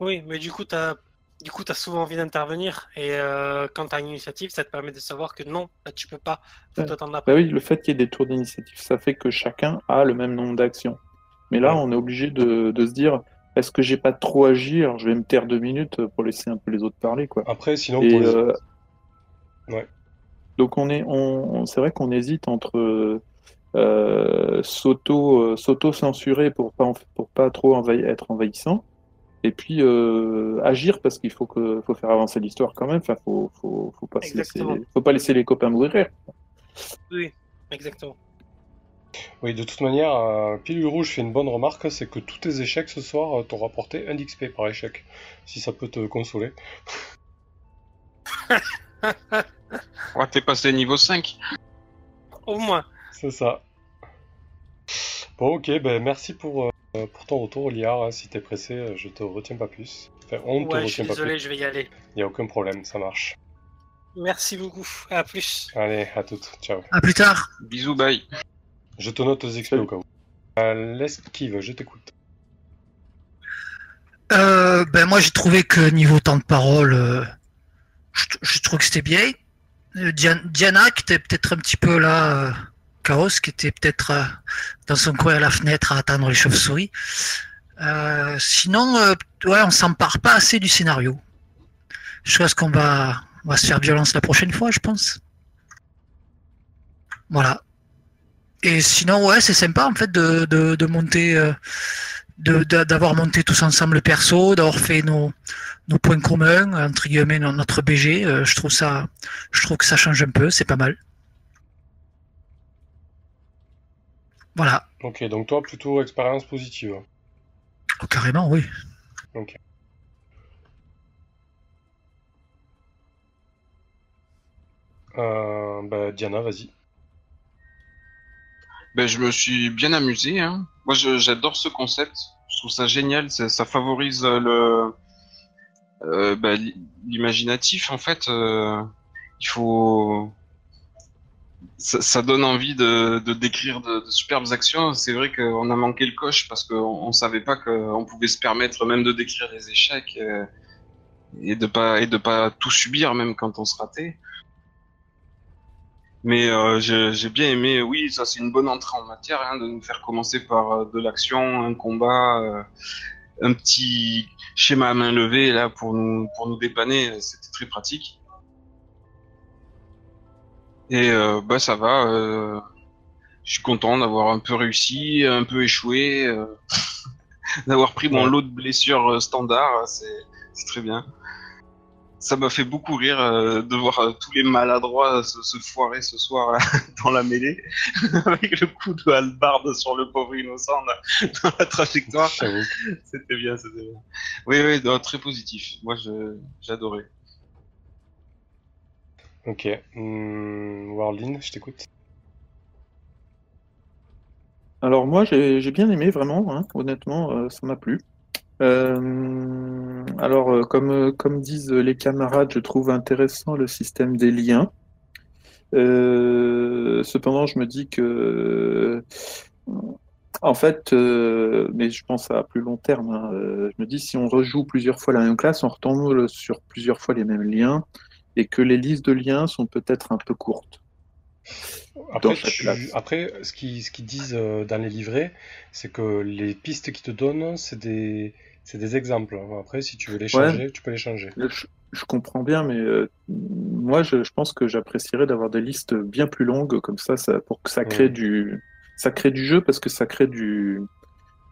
Oui, mais du coup, t'as du coup, as souvent envie d'intervenir. Et euh, quand tu as une initiative, ça te permet de savoir que non, là, tu peux pas. Faut Ouais. t'attendre Bah après. oui, le fait qu'il y ait des tours d'initiative, ça fait que chacun a le même nombre d'actions. Mais là, Ouais. on est obligé de, de se dire, est-ce que j'ai pas trop agi? Alors, je vais me taire deux minutes pour laisser un peu les autres parler, quoi. Après, sinon, Et, pour les... euh, Ouais. Donc on est, on, c'est vrai qu'on hésite entre euh, s'auto, euh, s'auto-censurer pour pas, en- pour pas trop envahi- être envahissant, et puis euh, agir parce qu'il faut que, faut faire avancer l'histoire quand même. Enfin, faut, faut, faut pas se laisser, faut pas laisser les copains mourir. Oui, exactement. Oui, de toute manière, euh, Pilule Rouge fait une bonne remarque, c'est que tous tes échecs ce soir euh, t'ont rapporté un d'XP par échec, si ça peut te consoler. *laughs* Ouais, t'es passé niveau 5. Au moins. C'est ça. Bon, ok, ben merci pour, euh, pour ton retour, Liard. hein. Si t'es pressé, euh, je te retiens pas plus. Enfin, on te Ouais, je suis retient pas désolé, plus. je vais y aller. Y a aucun problème, ça marche. Merci beaucoup. À plus. Allez, à toutes. Ciao. À plus tard. Bisous, bye. Je te note aux expos au cas où. Euh, L'esquive, je t'écoute. Euh, ben moi j'ai trouvé que niveau temps de parole, euh, je, je trouve que c'était bien. Euh, Diana, Diana, qui était peut-être un petit peu là, euh, chaos, qui était peut-être euh, dans son coin à la fenêtre à attendre les chauves-souris. Euh, sinon, euh, ouais, on s'empare pas assez du scénario. Je pense qu'on va, on va se faire violence la prochaine fois, je pense. Voilà. Et sinon, ouais, c'est sympa en fait de, de, de monter, euh, de- d'avoir monté tous ensemble le perso, d'avoir fait nos, nos points communs, entre guillemets, notre BG. euh, je trouve ça, je trouve que ça change un peu, c'est pas mal. Voilà. Ok, donc toi, plutôt expérience positive. Oh, carrément, oui. Euh, bah, Diana, vas-y. Ben, je me suis bien amusé. Hein. Moi, j'adore ce concept. Je trouve ça génial. Ça, ça favorise le euh, ben, l'i- l'imaginatif. En fait, euh, il faut. Ça, ça donne envie de, de décrire de, de superbes actions. C'est vrai qu'on a manqué le coche parce qu'on on savait pas qu'on pouvait se permettre même de décrire les échecs euh, et de pas et de pas tout subir même quand on se ratait. Mais euh, j'ai bien aimé, oui, ça c'est une bonne entrée en matière, hein, de nous faire commencer par euh, de l'action, un combat, euh, un petit schéma à main levée là pour nous pour nous dépanner, c'était très pratique. Et euh, bah ça va, je suis content d'avoir un peu réussi, un peu échoué, *laughs* d'avoir pris mon lot de blessures standard, c'est très bien. Ça m'a fait beaucoup rire euh, de voir euh, tous les maladroits se, se foirer ce soir là, *laughs* dans la mêlée, *laughs* avec le coup de hallebarde sur le pauvre innocent là, *laughs* dans la trajectoire. J'avoue. C'était bien, c'était bien. Oui, oui, très positif. Moi, je j'adorais. Ok. Warline, je t'écoute. Alors moi, j'ai bien aimé vraiment, hein, honnêtement, euh, ça m'a plu. Euh, alors, euh, comme, euh, comme disent les camarades, je trouve intéressant le système des liens. Cependant, je me dis que, en fait, mais je pense à plus long terme, hein, je me dis si on rejoue plusieurs fois la même classe, on retombe sur plusieurs fois les mêmes liens et que les listes de liens sont peut-être un peu courtes. Après, tu-. Après ce qu'ils ce qu'ils disent euh, dans les livrets, c'est que les pistes qu'ils te donnent, c'est des, des exemples. Après, si tu veux les changer, tu peux les changer. Je, je comprends bien, mais euh, moi, je, je pense que j'apprécierais d'avoir des listes bien plus longues, comme ça, ça pour que ça crée Ouais. du, ça crée du jeu, parce que ça crée du,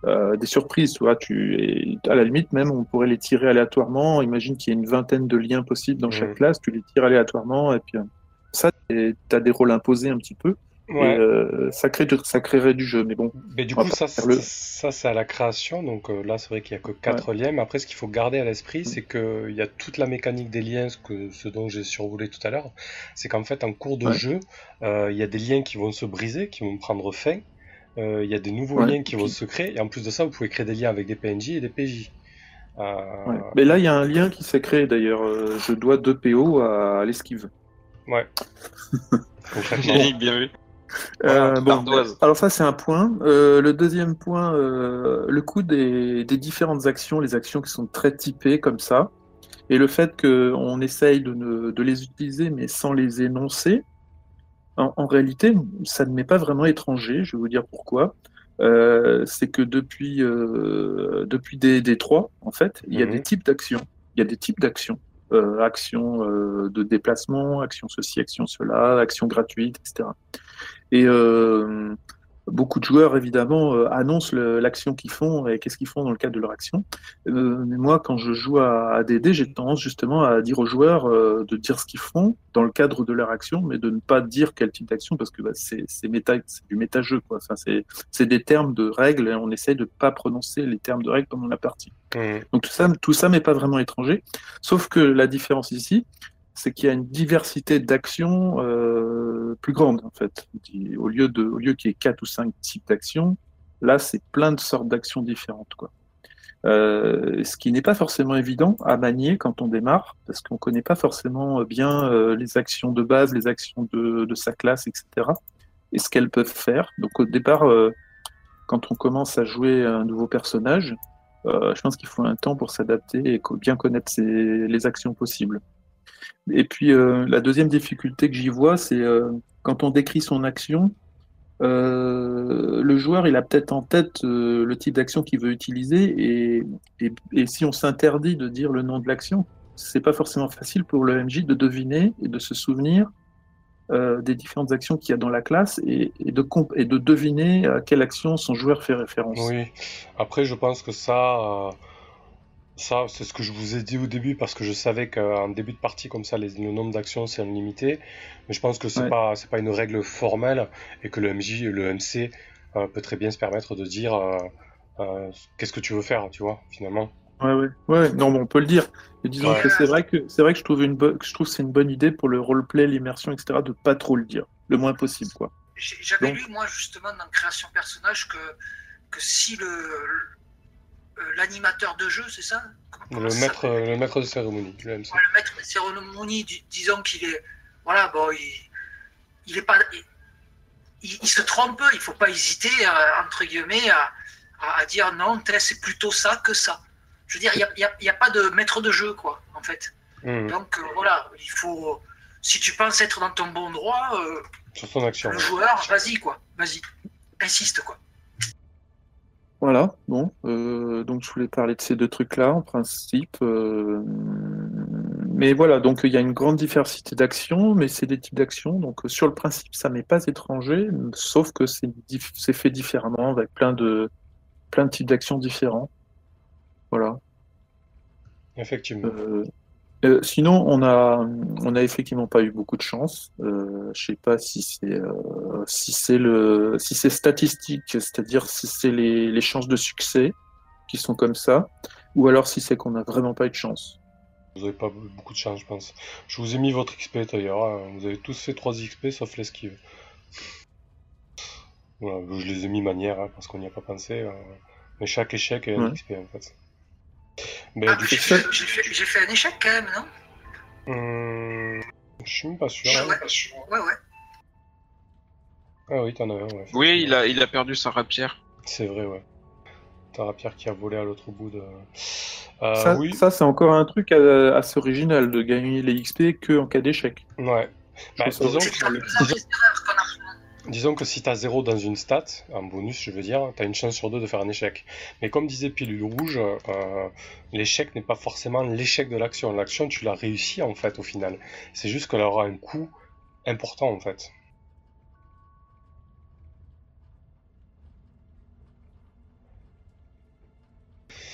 euh, des surprises, tu vois. Tu, et à la limite, même, on pourrait les tirer aléatoirement. Imagine qu'il y a une vingtaine de liens possibles dans chaque classe, tu les tires aléatoirement, et puis ça, tu as des rôles imposés un petit peu, Ouais. et euh, ça, crée, du- ça créerait du jeu. Mais bon, Mais du coup, ça, le- ça c'est à la création. Donc euh, là, c'est vrai qu'il n'y a que quatre liens. Mais après, ce qu'il faut garder à l'esprit, c'est qu'il y a toute la mécanique des liens, ce, que, ce dont j'ai survolé tout à l'heure. C'est qu'en fait, en cours de Ouais. jeu, euh, il y a des liens qui vont se briser, qui vont prendre fin. Il y a des nouveaux liens qui puis- vont se créer. Et en plus de ça, vous pouvez créer des liens avec des PNJ et des PJ. Mais là, il y a un lien qui s'est créé d'ailleurs. Je dois 2 PO à l'esquive. Ouais. *laughs* Concrètement. bien vu. Euh, bon, alors ça c'est un point. Euh, le deuxième point, euh, le coût des, des différentes actions, les actions qui sont très typées comme ça, et le fait qu'on essaye de, ne- de les utiliser mais sans les énoncer, en, en réalité, ça ne m'est pas vraiment étranger. Je vais vous dire pourquoi. Euh, c'est que depuis euh, depuis des, des trois, en fait, il y a Mhm. des types d'actions. Il y a des types d'actions. Euh, actions euh, de déplacement, actions ceci, actions cela, actions gratuites, etc. Et beaucoup de joueurs, évidemment, euh, annoncent l'action qu'ils font et qu'est-ce qu'ils font dans le cadre de leur action. Euh, mais moi, quand je joue à ADD, j'ai tendance justement à dire aux joueurs euh, de dire ce qu'ils font dans le cadre de leur action, mais de ne pas dire quel type d'action parce que bah, c'est du méta-jeu. Enfin, c'est des termes de règles et on essaye de pas prononcer les termes de règles pendant la partie. Mhm. Donc tout ça, tout ça m'est pas vraiment étranger. Sauf que la différence ici, c'est qu'il y a une diversité d'actions euh, plus grande en fait. Au lieu de, au lieu qu'il y ait quatre ou cinq types d'actions, là c'est plein de sortes d'actions différentes quoi. Euh, ce qui n'est pas forcément évident à manier quand on démarre, parce qu'on ne connaît pas forcément bien euh, les actions de base, les actions de, sa classe, etc. Et ce qu'elles peuvent faire. Donc au départ, quand on commence à jouer un nouveau personnage, je pense qu'il faut un temps pour s'adapter et bien connaître les actions possibles. Et puis euh, la deuxième difficulté que j'y vois, c'est quand on décrit son action, euh, le joueur, il a peut-être en tête euh, le type d'action qu'il veut utiliser, et, si on s'interdit de dire le nom de l'action, c'est pas forcément facile pour le MJ de deviner et de se souvenir euh, des différentes actions qu'il y a dans la classe et de deviner à quelle action son joueur fait référence. Oui, après je pense que ça, ça, c'est ce que je vous ai dit au début parce que je savais qu'en début de partie comme ça, les, le nombre d'actions c'est illimité. Mais je pense que c'est ouais. pas c'est pas une règle formelle et que le MJ, le MC euh, peut très bien se permettre de dire euh, euh, qu'est-ce que tu veux faire, tu vois, finalement. Ouais, ouais, ouais. Non, bon, on peut le dire. Et disons ouais. que c'est vrai que c'est vrai que je trouve une bonne, je trouve c'est une bonne idée pour le roleplay, l'immersion, etc. de pas trop le dire, le moins possible, quoi. J'avais lu moi justement dans création personnage que que si le l'animateur de jeu, c'est ça le maître, le maître de cérémonie, le, MC. Ouais, le maître de cérémonie, disons qu'il est, voilà, bon, il, il est pas, il, il, se trompe, il faut pas hésiter, à, entre guillemets, à, à, dire non, c'est plutôt ça que ça. Je veux dire, il n'y a, y a, a, pas de maître de jeu, quoi, en fait. Mmh. Donc euh, voilà, il faut, si tu penses être dans ton bon droit, euh, Sur ton action, le joueur, vas-y, quoi, vas-y, insiste, quoi. Voilà, bon, euh, donc je voulais parler de ces deux trucs-là en principe. Euh, mais voilà, donc il y a une grande diversité d'actions, mais c'est des types d'actions. Donc sur le principe, ça m'est pas étranger, sauf que c'est fait différemment avec plein de plein de types d'actions différents. Voilà. Effectivement. Euh, euh, sinon, on a, on a effectivement pas eu beaucoup de chance. Euh, je sais pas si c'est, euh, si c'est le, si c'est statistique, c'est-à-dire si c'est les, les chances de succès qui sont comme ça, ou alors si c'est qu'on a vraiment pas eu de chance. Vous avez pas beaucoup de chance, je pense. Je vous ai mis votre XP d'ailleurs. Hein. Vous avez tous fait 3 XP sauf l'esquive. Voilà, je les ai mis manière hein, parce qu'on n'y a pas pensé. Mais chaque échec est un ouais. XP en fait. Mais ah, j'ai fait, fait, fait, un échec quand même, non? Hum, Je suis même pas sûr. Ouais, pas sûr. ouais, ouais. Ah oui, t'en as un, ouais. Oui, il a, il a perdu sa rapière. C'est vrai, ouais. Ta rapière qui a volé à l'autre bout de. Euh, ça, oui. ça c'est encore un truc assez original de gagner les XP que en cas d'échec. Ouais. Bah, disons, que... Disons que si tu as 0 dans une stat, en bonus je veux dire, tu as une chance sur deux de faire un échec. Mais comme disait Pilule Rouge, euh, l'échec n'est pas forcément l'échec de l'action. L'action tu l'as réussi en fait au final. C'est juste qu'elle aura un coût important en fait.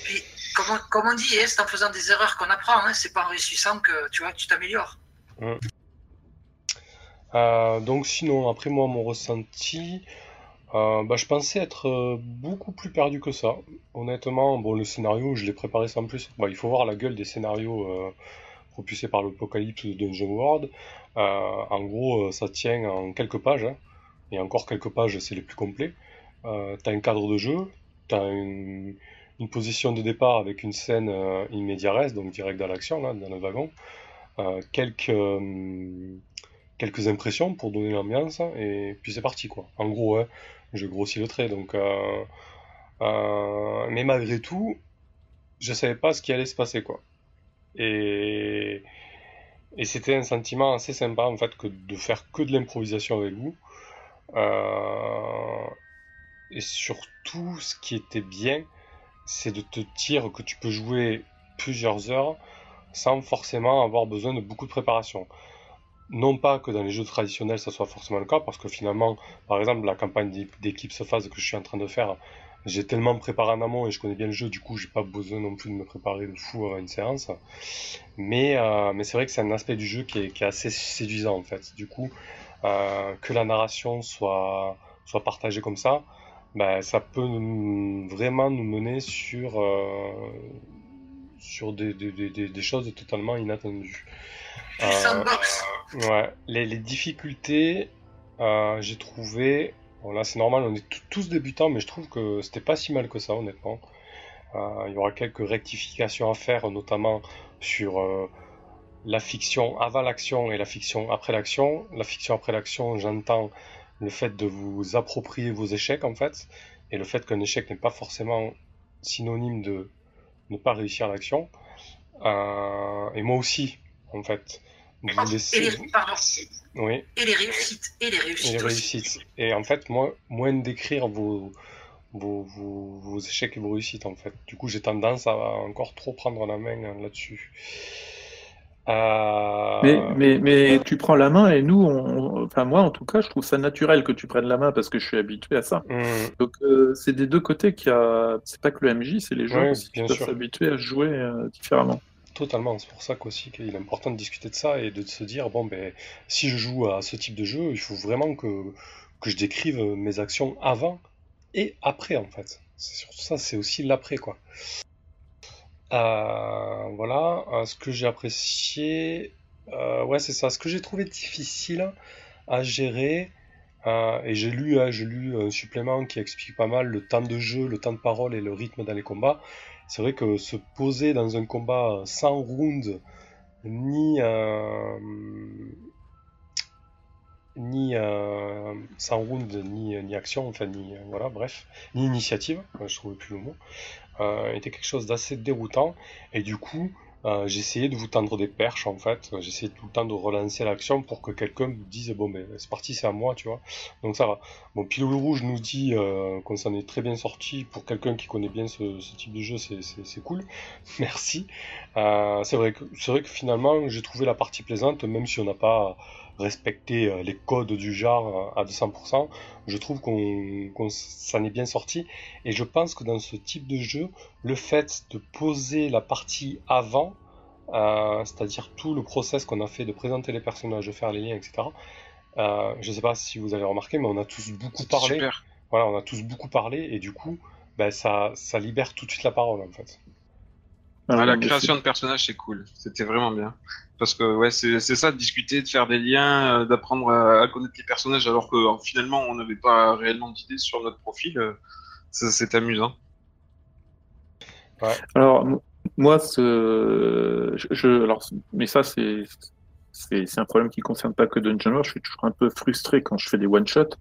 Puis, comme on, comme on dit, hein, c'est en faisant des erreurs qu'on apprend, hein, c'est pas en réussissant que tu vois, tu t'améliores. Mmh. Euh, donc sinon, après moi, mon ressenti, euh, bah, je pensais être euh, beaucoup plus perdu que ça. Honnêtement, bon, le scénario, je l'ai préparé sans plus. Bah, il faut voir la gueule des scénarios propulsés par l'Apocalypse de Dungeon World. en gros, ça tient en quelques pages, hein, et encore quelques pages, c'est les plus complets. t'as un cadre de jeu, t'as une, une position de départ avec une scène immédiate, donc direct dans l'action, dans le wagon. quelques quelques impressions pour donner l'ambiance et puis c'est parti quoi. En gros, hein, je grossis le trait donc. Euh, euh, mais malgré tout, je savais pas ce qui allait se passer quoi. Et c'était un sentiment assez sympa en fait que de faire que de l'improvisation avec vous. Euh, et surtout, ce qui était bien, c'est de te dire que tu peux jouer plusieurs heures sans forcément avoir besoin de beaucoup de préparation non pas que dans les jeux traditionnels ça soit forcément le cas, parce que finalement, par exemple, la campagne d'équipe se phase que je suis en train de faire, j'ai tellement préparé en amont et je connais bien le jeu, du coup, j'ai pas besoin non plus de me préparer de fou avant une séance. Mais, euh, mais c'est vrai que c'est un aspect du jeu qui est, qui est, assez séduisant en fait. Du coup, euh, que la narration soit, soit partagée comme ça, ben, ça peut nous, vraiment nous mener sur, euh, sur des, des, des, des, choses totalement inattendues. Euh, ouais, les, difficultés, euh, j'ai trouvé. Là, c'est normal, on est tous débutants, mais je trouve que c'était pas si mal que ça, honnêtement. Euh, il y aura quelques rectifications à faire, notamment sur euh, la fiction avant l'action et la fiction après l'action. La fiction après l'action, j'entends le fait de vous approprier vos échecs en fait, et le fait qu'un échec n'est pas forcément synonyme de ne pas réussir l'action. Et moi aussi, en fait. Vous laissez... Et les, pardon. Oui. Et les réussites. Et les réussites. Et les aussi. réussites. Et en fait, moi, moins d'écrire vos, vos, vos, vos échecs et vos réussites, en fait. Du coup, j'ai tendance à encore trop prendre la main là-dessus. Euh... Mais, mais, mais tu prends la main et nous, on, enfin moi en tout cas, je trouve ça naturel que tu prennes la main parce que je suis habitué à ça. hum, Donc euh, c'est des deux côtés qu'il y a, c'est pas que le MJ, c'est les gens Ouais, aussi qui doivent s'habituer à jouer euh, différemment. Totalement, c'est pour ça qu'aussi qu'il est important de discuter de ça et de se dire, bon, ben, si je joue à ce type de jeu, il faut vraiment que, que je décrive mes actions avant et après, en fait. C'est surtout ça, c'est aussi l'après, quoi. Euh, voilà, Euh, ce que j'ai apprécié, euh, ouais, c'est ça, ce que j'ai trouvé difficile à gérer, et j'ai lu, hein, j'ai lu un supplément qui explique pas mal le temps de jeu, le temps de parole et le rythme dans les combats. C'est vrai que se poser dans un combat sans round, ni, euh, ni euh, sans round, ni, ni action, enfin, ni, euh, voilà, bref, ni initiative, je trouvais plus le mot, était quelque chose d'assez déroutant. Et du coup, euh, j'essayais de vous tendre des perches, en fait. J'essayais tout le temps de relancer l'action pour que quelqu'un me dise, bon, ben, c'est parti, c'est à moi, tu vois. Donc ça va. Bon, Pilou Rouge nous dit euh, qu'on s'en est très bien sorti. Pour quelqu'un qui connaît bien ce, type de jeu, c'est- cool. *laughs* Merci. Euh, c'est vrai vrai que finalement, j'ai trouvé la partie plaisante, même si on n'a pas respecté euh, les codes du genre euh, à 200%. Je trouve qu'on qu'on s'en est bien sorti. Et je pense que dans ce type de jeu, le fait de poser la partie avant, euh, c'est-à-dire tout le process qu'on a fait de présenter les personnages, de faire les liens, etc. Euh, je sais pas si vous avez remarqué, mais on a tous beaucoup parlé. super. Voilà, on a tous beaucoup parlé et du coup, ben, ça, ça libère tout de suite la parole en fait. Ah, Ah, la création de personnages, c'est cool. C'était vraiment bien. Parce que ouais, c'est c'est ça, de discuter, de faire des liens, euh, d'apprendre à, à connaître les personnages, alors que finalement, on n'avait pas réellement d'idées sur notre profil. euh, C'est amusant. Alors, m- moi, ce... je, je- alors, mais ça, c'est, c'est, un problème qui concerne pas que Dungeon World. Je suis toujours un peu frustré quand je fais des one-shots.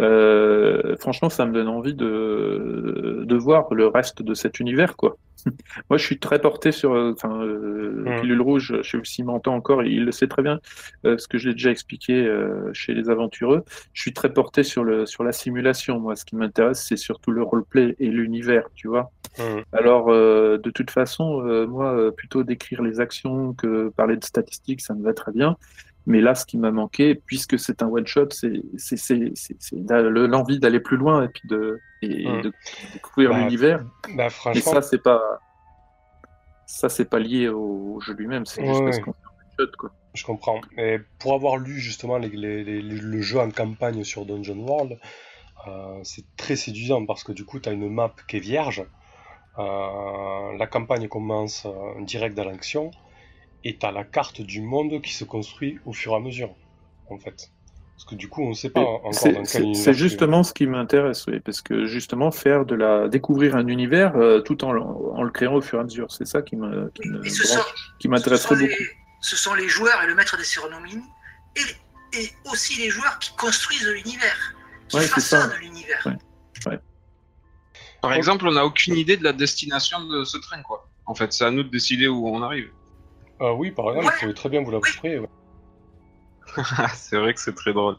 Euh, franchement, ça me donne envie de, de voir le reste de cet univers, quoi. *laughs* Moi, je suis très porté sur, euh, enfin, euh, Mm. Pilule Rouge, je suis m'entend encore, et il le sait très bien, euh, ce que j'ai déjà expliqué chez les aventureux. Je suis très porté sur le, sur la simulation. Moi, ce qui m'intéresse, c'est surtout le roleplay et l'univers, tu vois. Hmm. Alors, euh, de toute façon, euh, moi, euh, plutôt d'écrire les actions que parler de statistiques, ça me va très bien. Mais là, ce qui m'a manqué, puisque c'est un one-shot, c'est l'envie d'aller plus loin et puis de, et Mm. de découvrir Bah, l'univers. Bah Mais franchement, ça, c'est pas ça, c'est pas lié au jeu lui-même, c'est juste Ouais, parce ouais. qu'on fait un one-shot, quoi. je comprends. Et pour avoir lu justement les- les- les- le jeu en campagne sur Dungeon World, euh, c'est très séduisant parce que du coup, tu as une map qui est vierge. Euh, la campagne commence euh, direct dans l'action et tu as la carte du monde qui se construit au fur et à mesure, en fait. Parce que du coup, on ne sait pas encore dans C'est quel c'est- justement ce qui m'intéresse, oui, parce que justement faire de la découvrir un univers euh, tout en, le- en le créant au fur et à mesure, c'est ça qui me qui sont, qui m'intéresserait les, beaucoup. ce sont les joueurs et le maître des cérémonies et, et aussi les joueurs qui construisent l'univers, qui Ouais, façonnent l'univers. Ouais. Par exemple, on n'a aucune idée de la destination de ce train, quoi. En fait, c'est à nous de décider où on arrive. Ah oui, par exemple, Ouais. vous pouvez très bien vous l'approprier. ouais. *laughs* c'est vrai que c'est très drôle.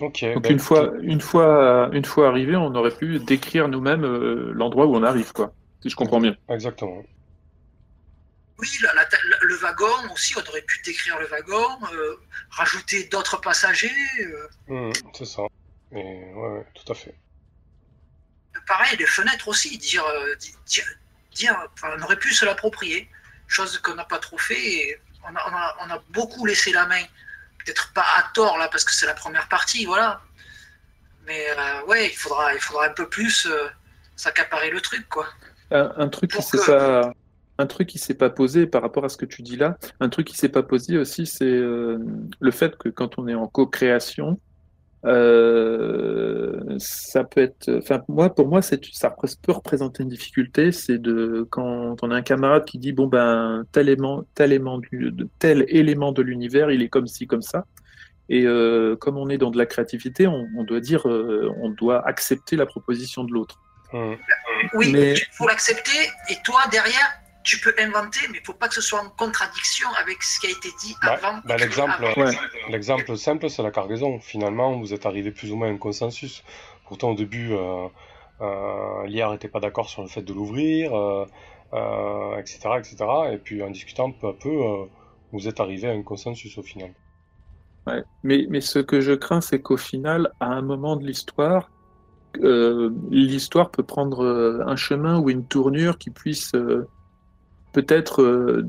Ok. Donc bah, une fois, écoutez, une fois, une fois arrivé, on aurait pu décrire nous-mêmes euh, l'endroit où on arrive, quoi. Si je comprends bien. Exactement. Oui, la- la- la- le wagon aussi, on aurait pu décrire le wagon, euh, rajouter d'autres passagers. euh, Hmm, c'est ça. Et ouais, ouais, tout à fait. pareil, les fenêtres aussi, dire, euh, di- dire, dire- enfin, on aurait pu se l'approprier, chose qu'on n'a pas trop fait. et on, a, on, a, on a beaucoup laissé la main, peut-être pas à tort là parce que c'est la première partie, voilà. Mais euh, ouais, il faudra, il faudra un peu plus euh, s'accaparer le truc, quoi. Un, un truc qui s'est que- pas, un truc qui s'est pas posé par rapport à ce que tu dis là. Un truc qui s'est pas posé aussi, c'est euh, le fait que quand on est en co-création, Euh, ça peut être, enfin moi pour moi c'est ça peut représenter une difficulté, c'est de quand on a un camarade qui dit bon ben tel élément tel élément du, de tel élément de l'univers il est comme ci comme ça et euh, comme on est dans de la créativité on, on doit dire euh, on doit accepter la proposition de l'autre. Mmh. Oui, Mais- il faut l'accepter et toi derrière tu peux inventer, mais il faut pas que ce soit en contradiction avec ce qui a été dit Bah, avant. bah, l'exemple, avant. Ouais. l'exemple simple, c'est la cargaison. Finalement, vous êtes arrivé plus ou moins à un consensus. Pourtant, au début, euh, euh, l'IR n'était pas d'accord sur le fait de l'ouvrir, euh, euh, etc., etc. Et puis, en discutant peu à peu, euh, vous êtes arrivé à un consensus au final. Ouais. Mais, mais ce que je crains, c'est qu'au final, à un moment de l'histoire, euh, l'histoire peut prendre un chemin ou une tournure qui puisse euh, peut-être euh,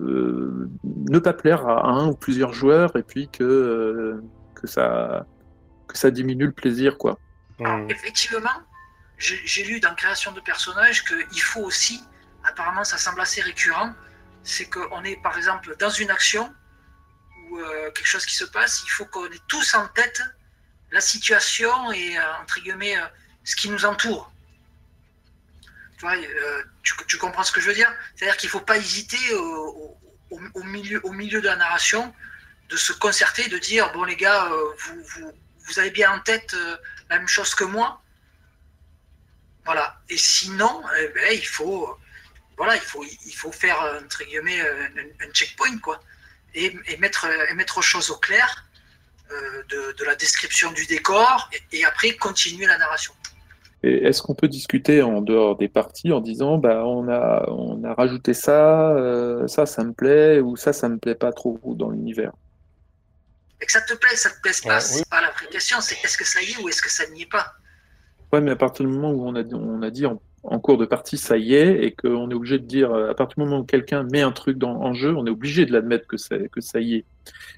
euh, ne pas plaire à un ou plusieurs joueurs et puis que, euh, que, ça, que ça diminue le plaisir. Quoi. Alors, Mmh. effectivement, j'ai lu dans Création de personnages qu'il faut aussi, apparemment ça semble assez récurrent, c'est qu'on est par exemple dans une action ou euh, quelque chose qui se passe, il faut qu'on ait tous en tête la situation et entre guillemets ce qui nous entoure. Tu, vois, euh, tu, comprends ce que je veux dire? C'est-à-dire qu'il ne faut pas hésiter au, milieu, de la narration de se concerter, de dire bon les gars, euh, vous, avez bien en tête euh, la même chose que moi. Voilà. Et sinon, eh ben, il faut, voilà, il faut, faire entre guillemets un, checkpoint quoi, et, et mettre, et mettre choses au clair de, la description du décor et après continuer la narration. Et est-ce qu'on peut discuter en dehors des parties en disant bah, on, a, on a rajouté ça, euh, ça, ça me plaît, ou ça, ça me plaît pas trop dans l'univers? Et que ça te plaît, ça te plaise pas, Ouais, c'est oui. pas la vraie question, c'est est-ce que ça y est ou est-ce que ça n'y est pas? Ouais, mais à partir du moment où on a, on a dit en, en cours de partie ça y est, et qu'on est obligé de dire, euh, à partir du moment où quelqu'un met un truc dans, en jeu, on est obligé de l'admettre que, ça y est.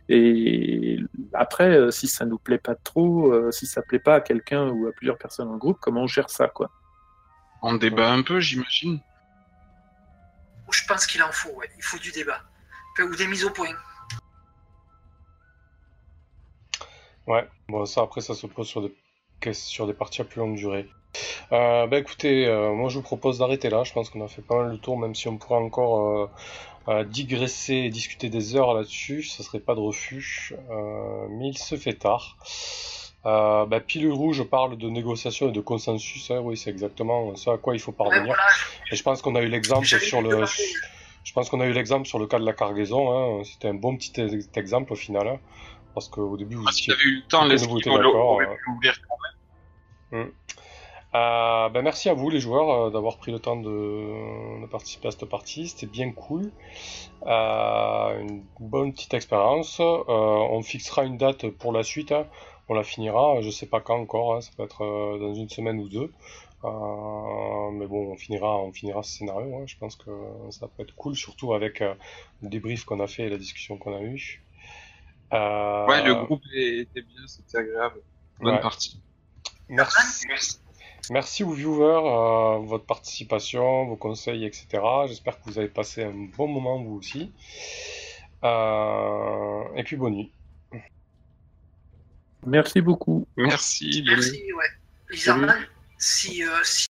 Et après, euh, si ça nous plaît pas trop, euh, si ça plaît pas à quelqu'un ou à plusieurs personnes en groupe, comment on gère ça, quoi? On débat un peu, j'imagine. Je pense qu'il en faut, ouais. il faut du débat. Enfin, ou des mises au point. Ouais, bon, ça après, ça se pose sur des, que- sur des parties à plus longue durée. Euh, bah écoutez, euh, moi je vous propose d'arrêter là. Je pense qu'on a fait pas mal le tour, même si on pourrait encore euh, euh, digresser et discuter des heures là-dessus, ça serait pas de refus. Euh, mais il se fait tard. Euh, bah, Pilule Rouge parle de négociation et de consensus. hein, oui, c'est exactement ce à quoi il faut parvenir. Et je pense qu'on a eu l'exemple sur le. Je pense qu'on a eu l'exemple sur le cas de la cargaison. Hein. C'était un bon petit ex- exemple au final. hein, parce qu'au début, vous Ah, S'il étiez avait eu le temps, Tout le monde était l'esquive d'accord, aurait euh. ben merci à vous les joueurs euh, d'avoir pris le temps de, de participer à cette partie, c'était bien cool. Euh, une bonne petite expérience. Euh, on fixera une date pour la suite, hein. on la finira, je sais pas quand encore, hein, ça peut être euh, dans une semaine ou deux. Euh, mais bon, on finira, on finira ce scénario, hein. je pense que ça peut être cool, surtout avec euh, le débrief qu'on a fait et la discussion qu'on a eue. Euh, Ouais, le groupe était bien, c'était agréable. Bonne ouais. partie. Merci. Merci aux viewers, euh, votre participation, vos conseils, etc. J'espère que vous avez passé un bon moment vous aussi. Euh, et puis bonne nuit. Merci beaucoup. Merci. Merci, ouais. Si, euh, si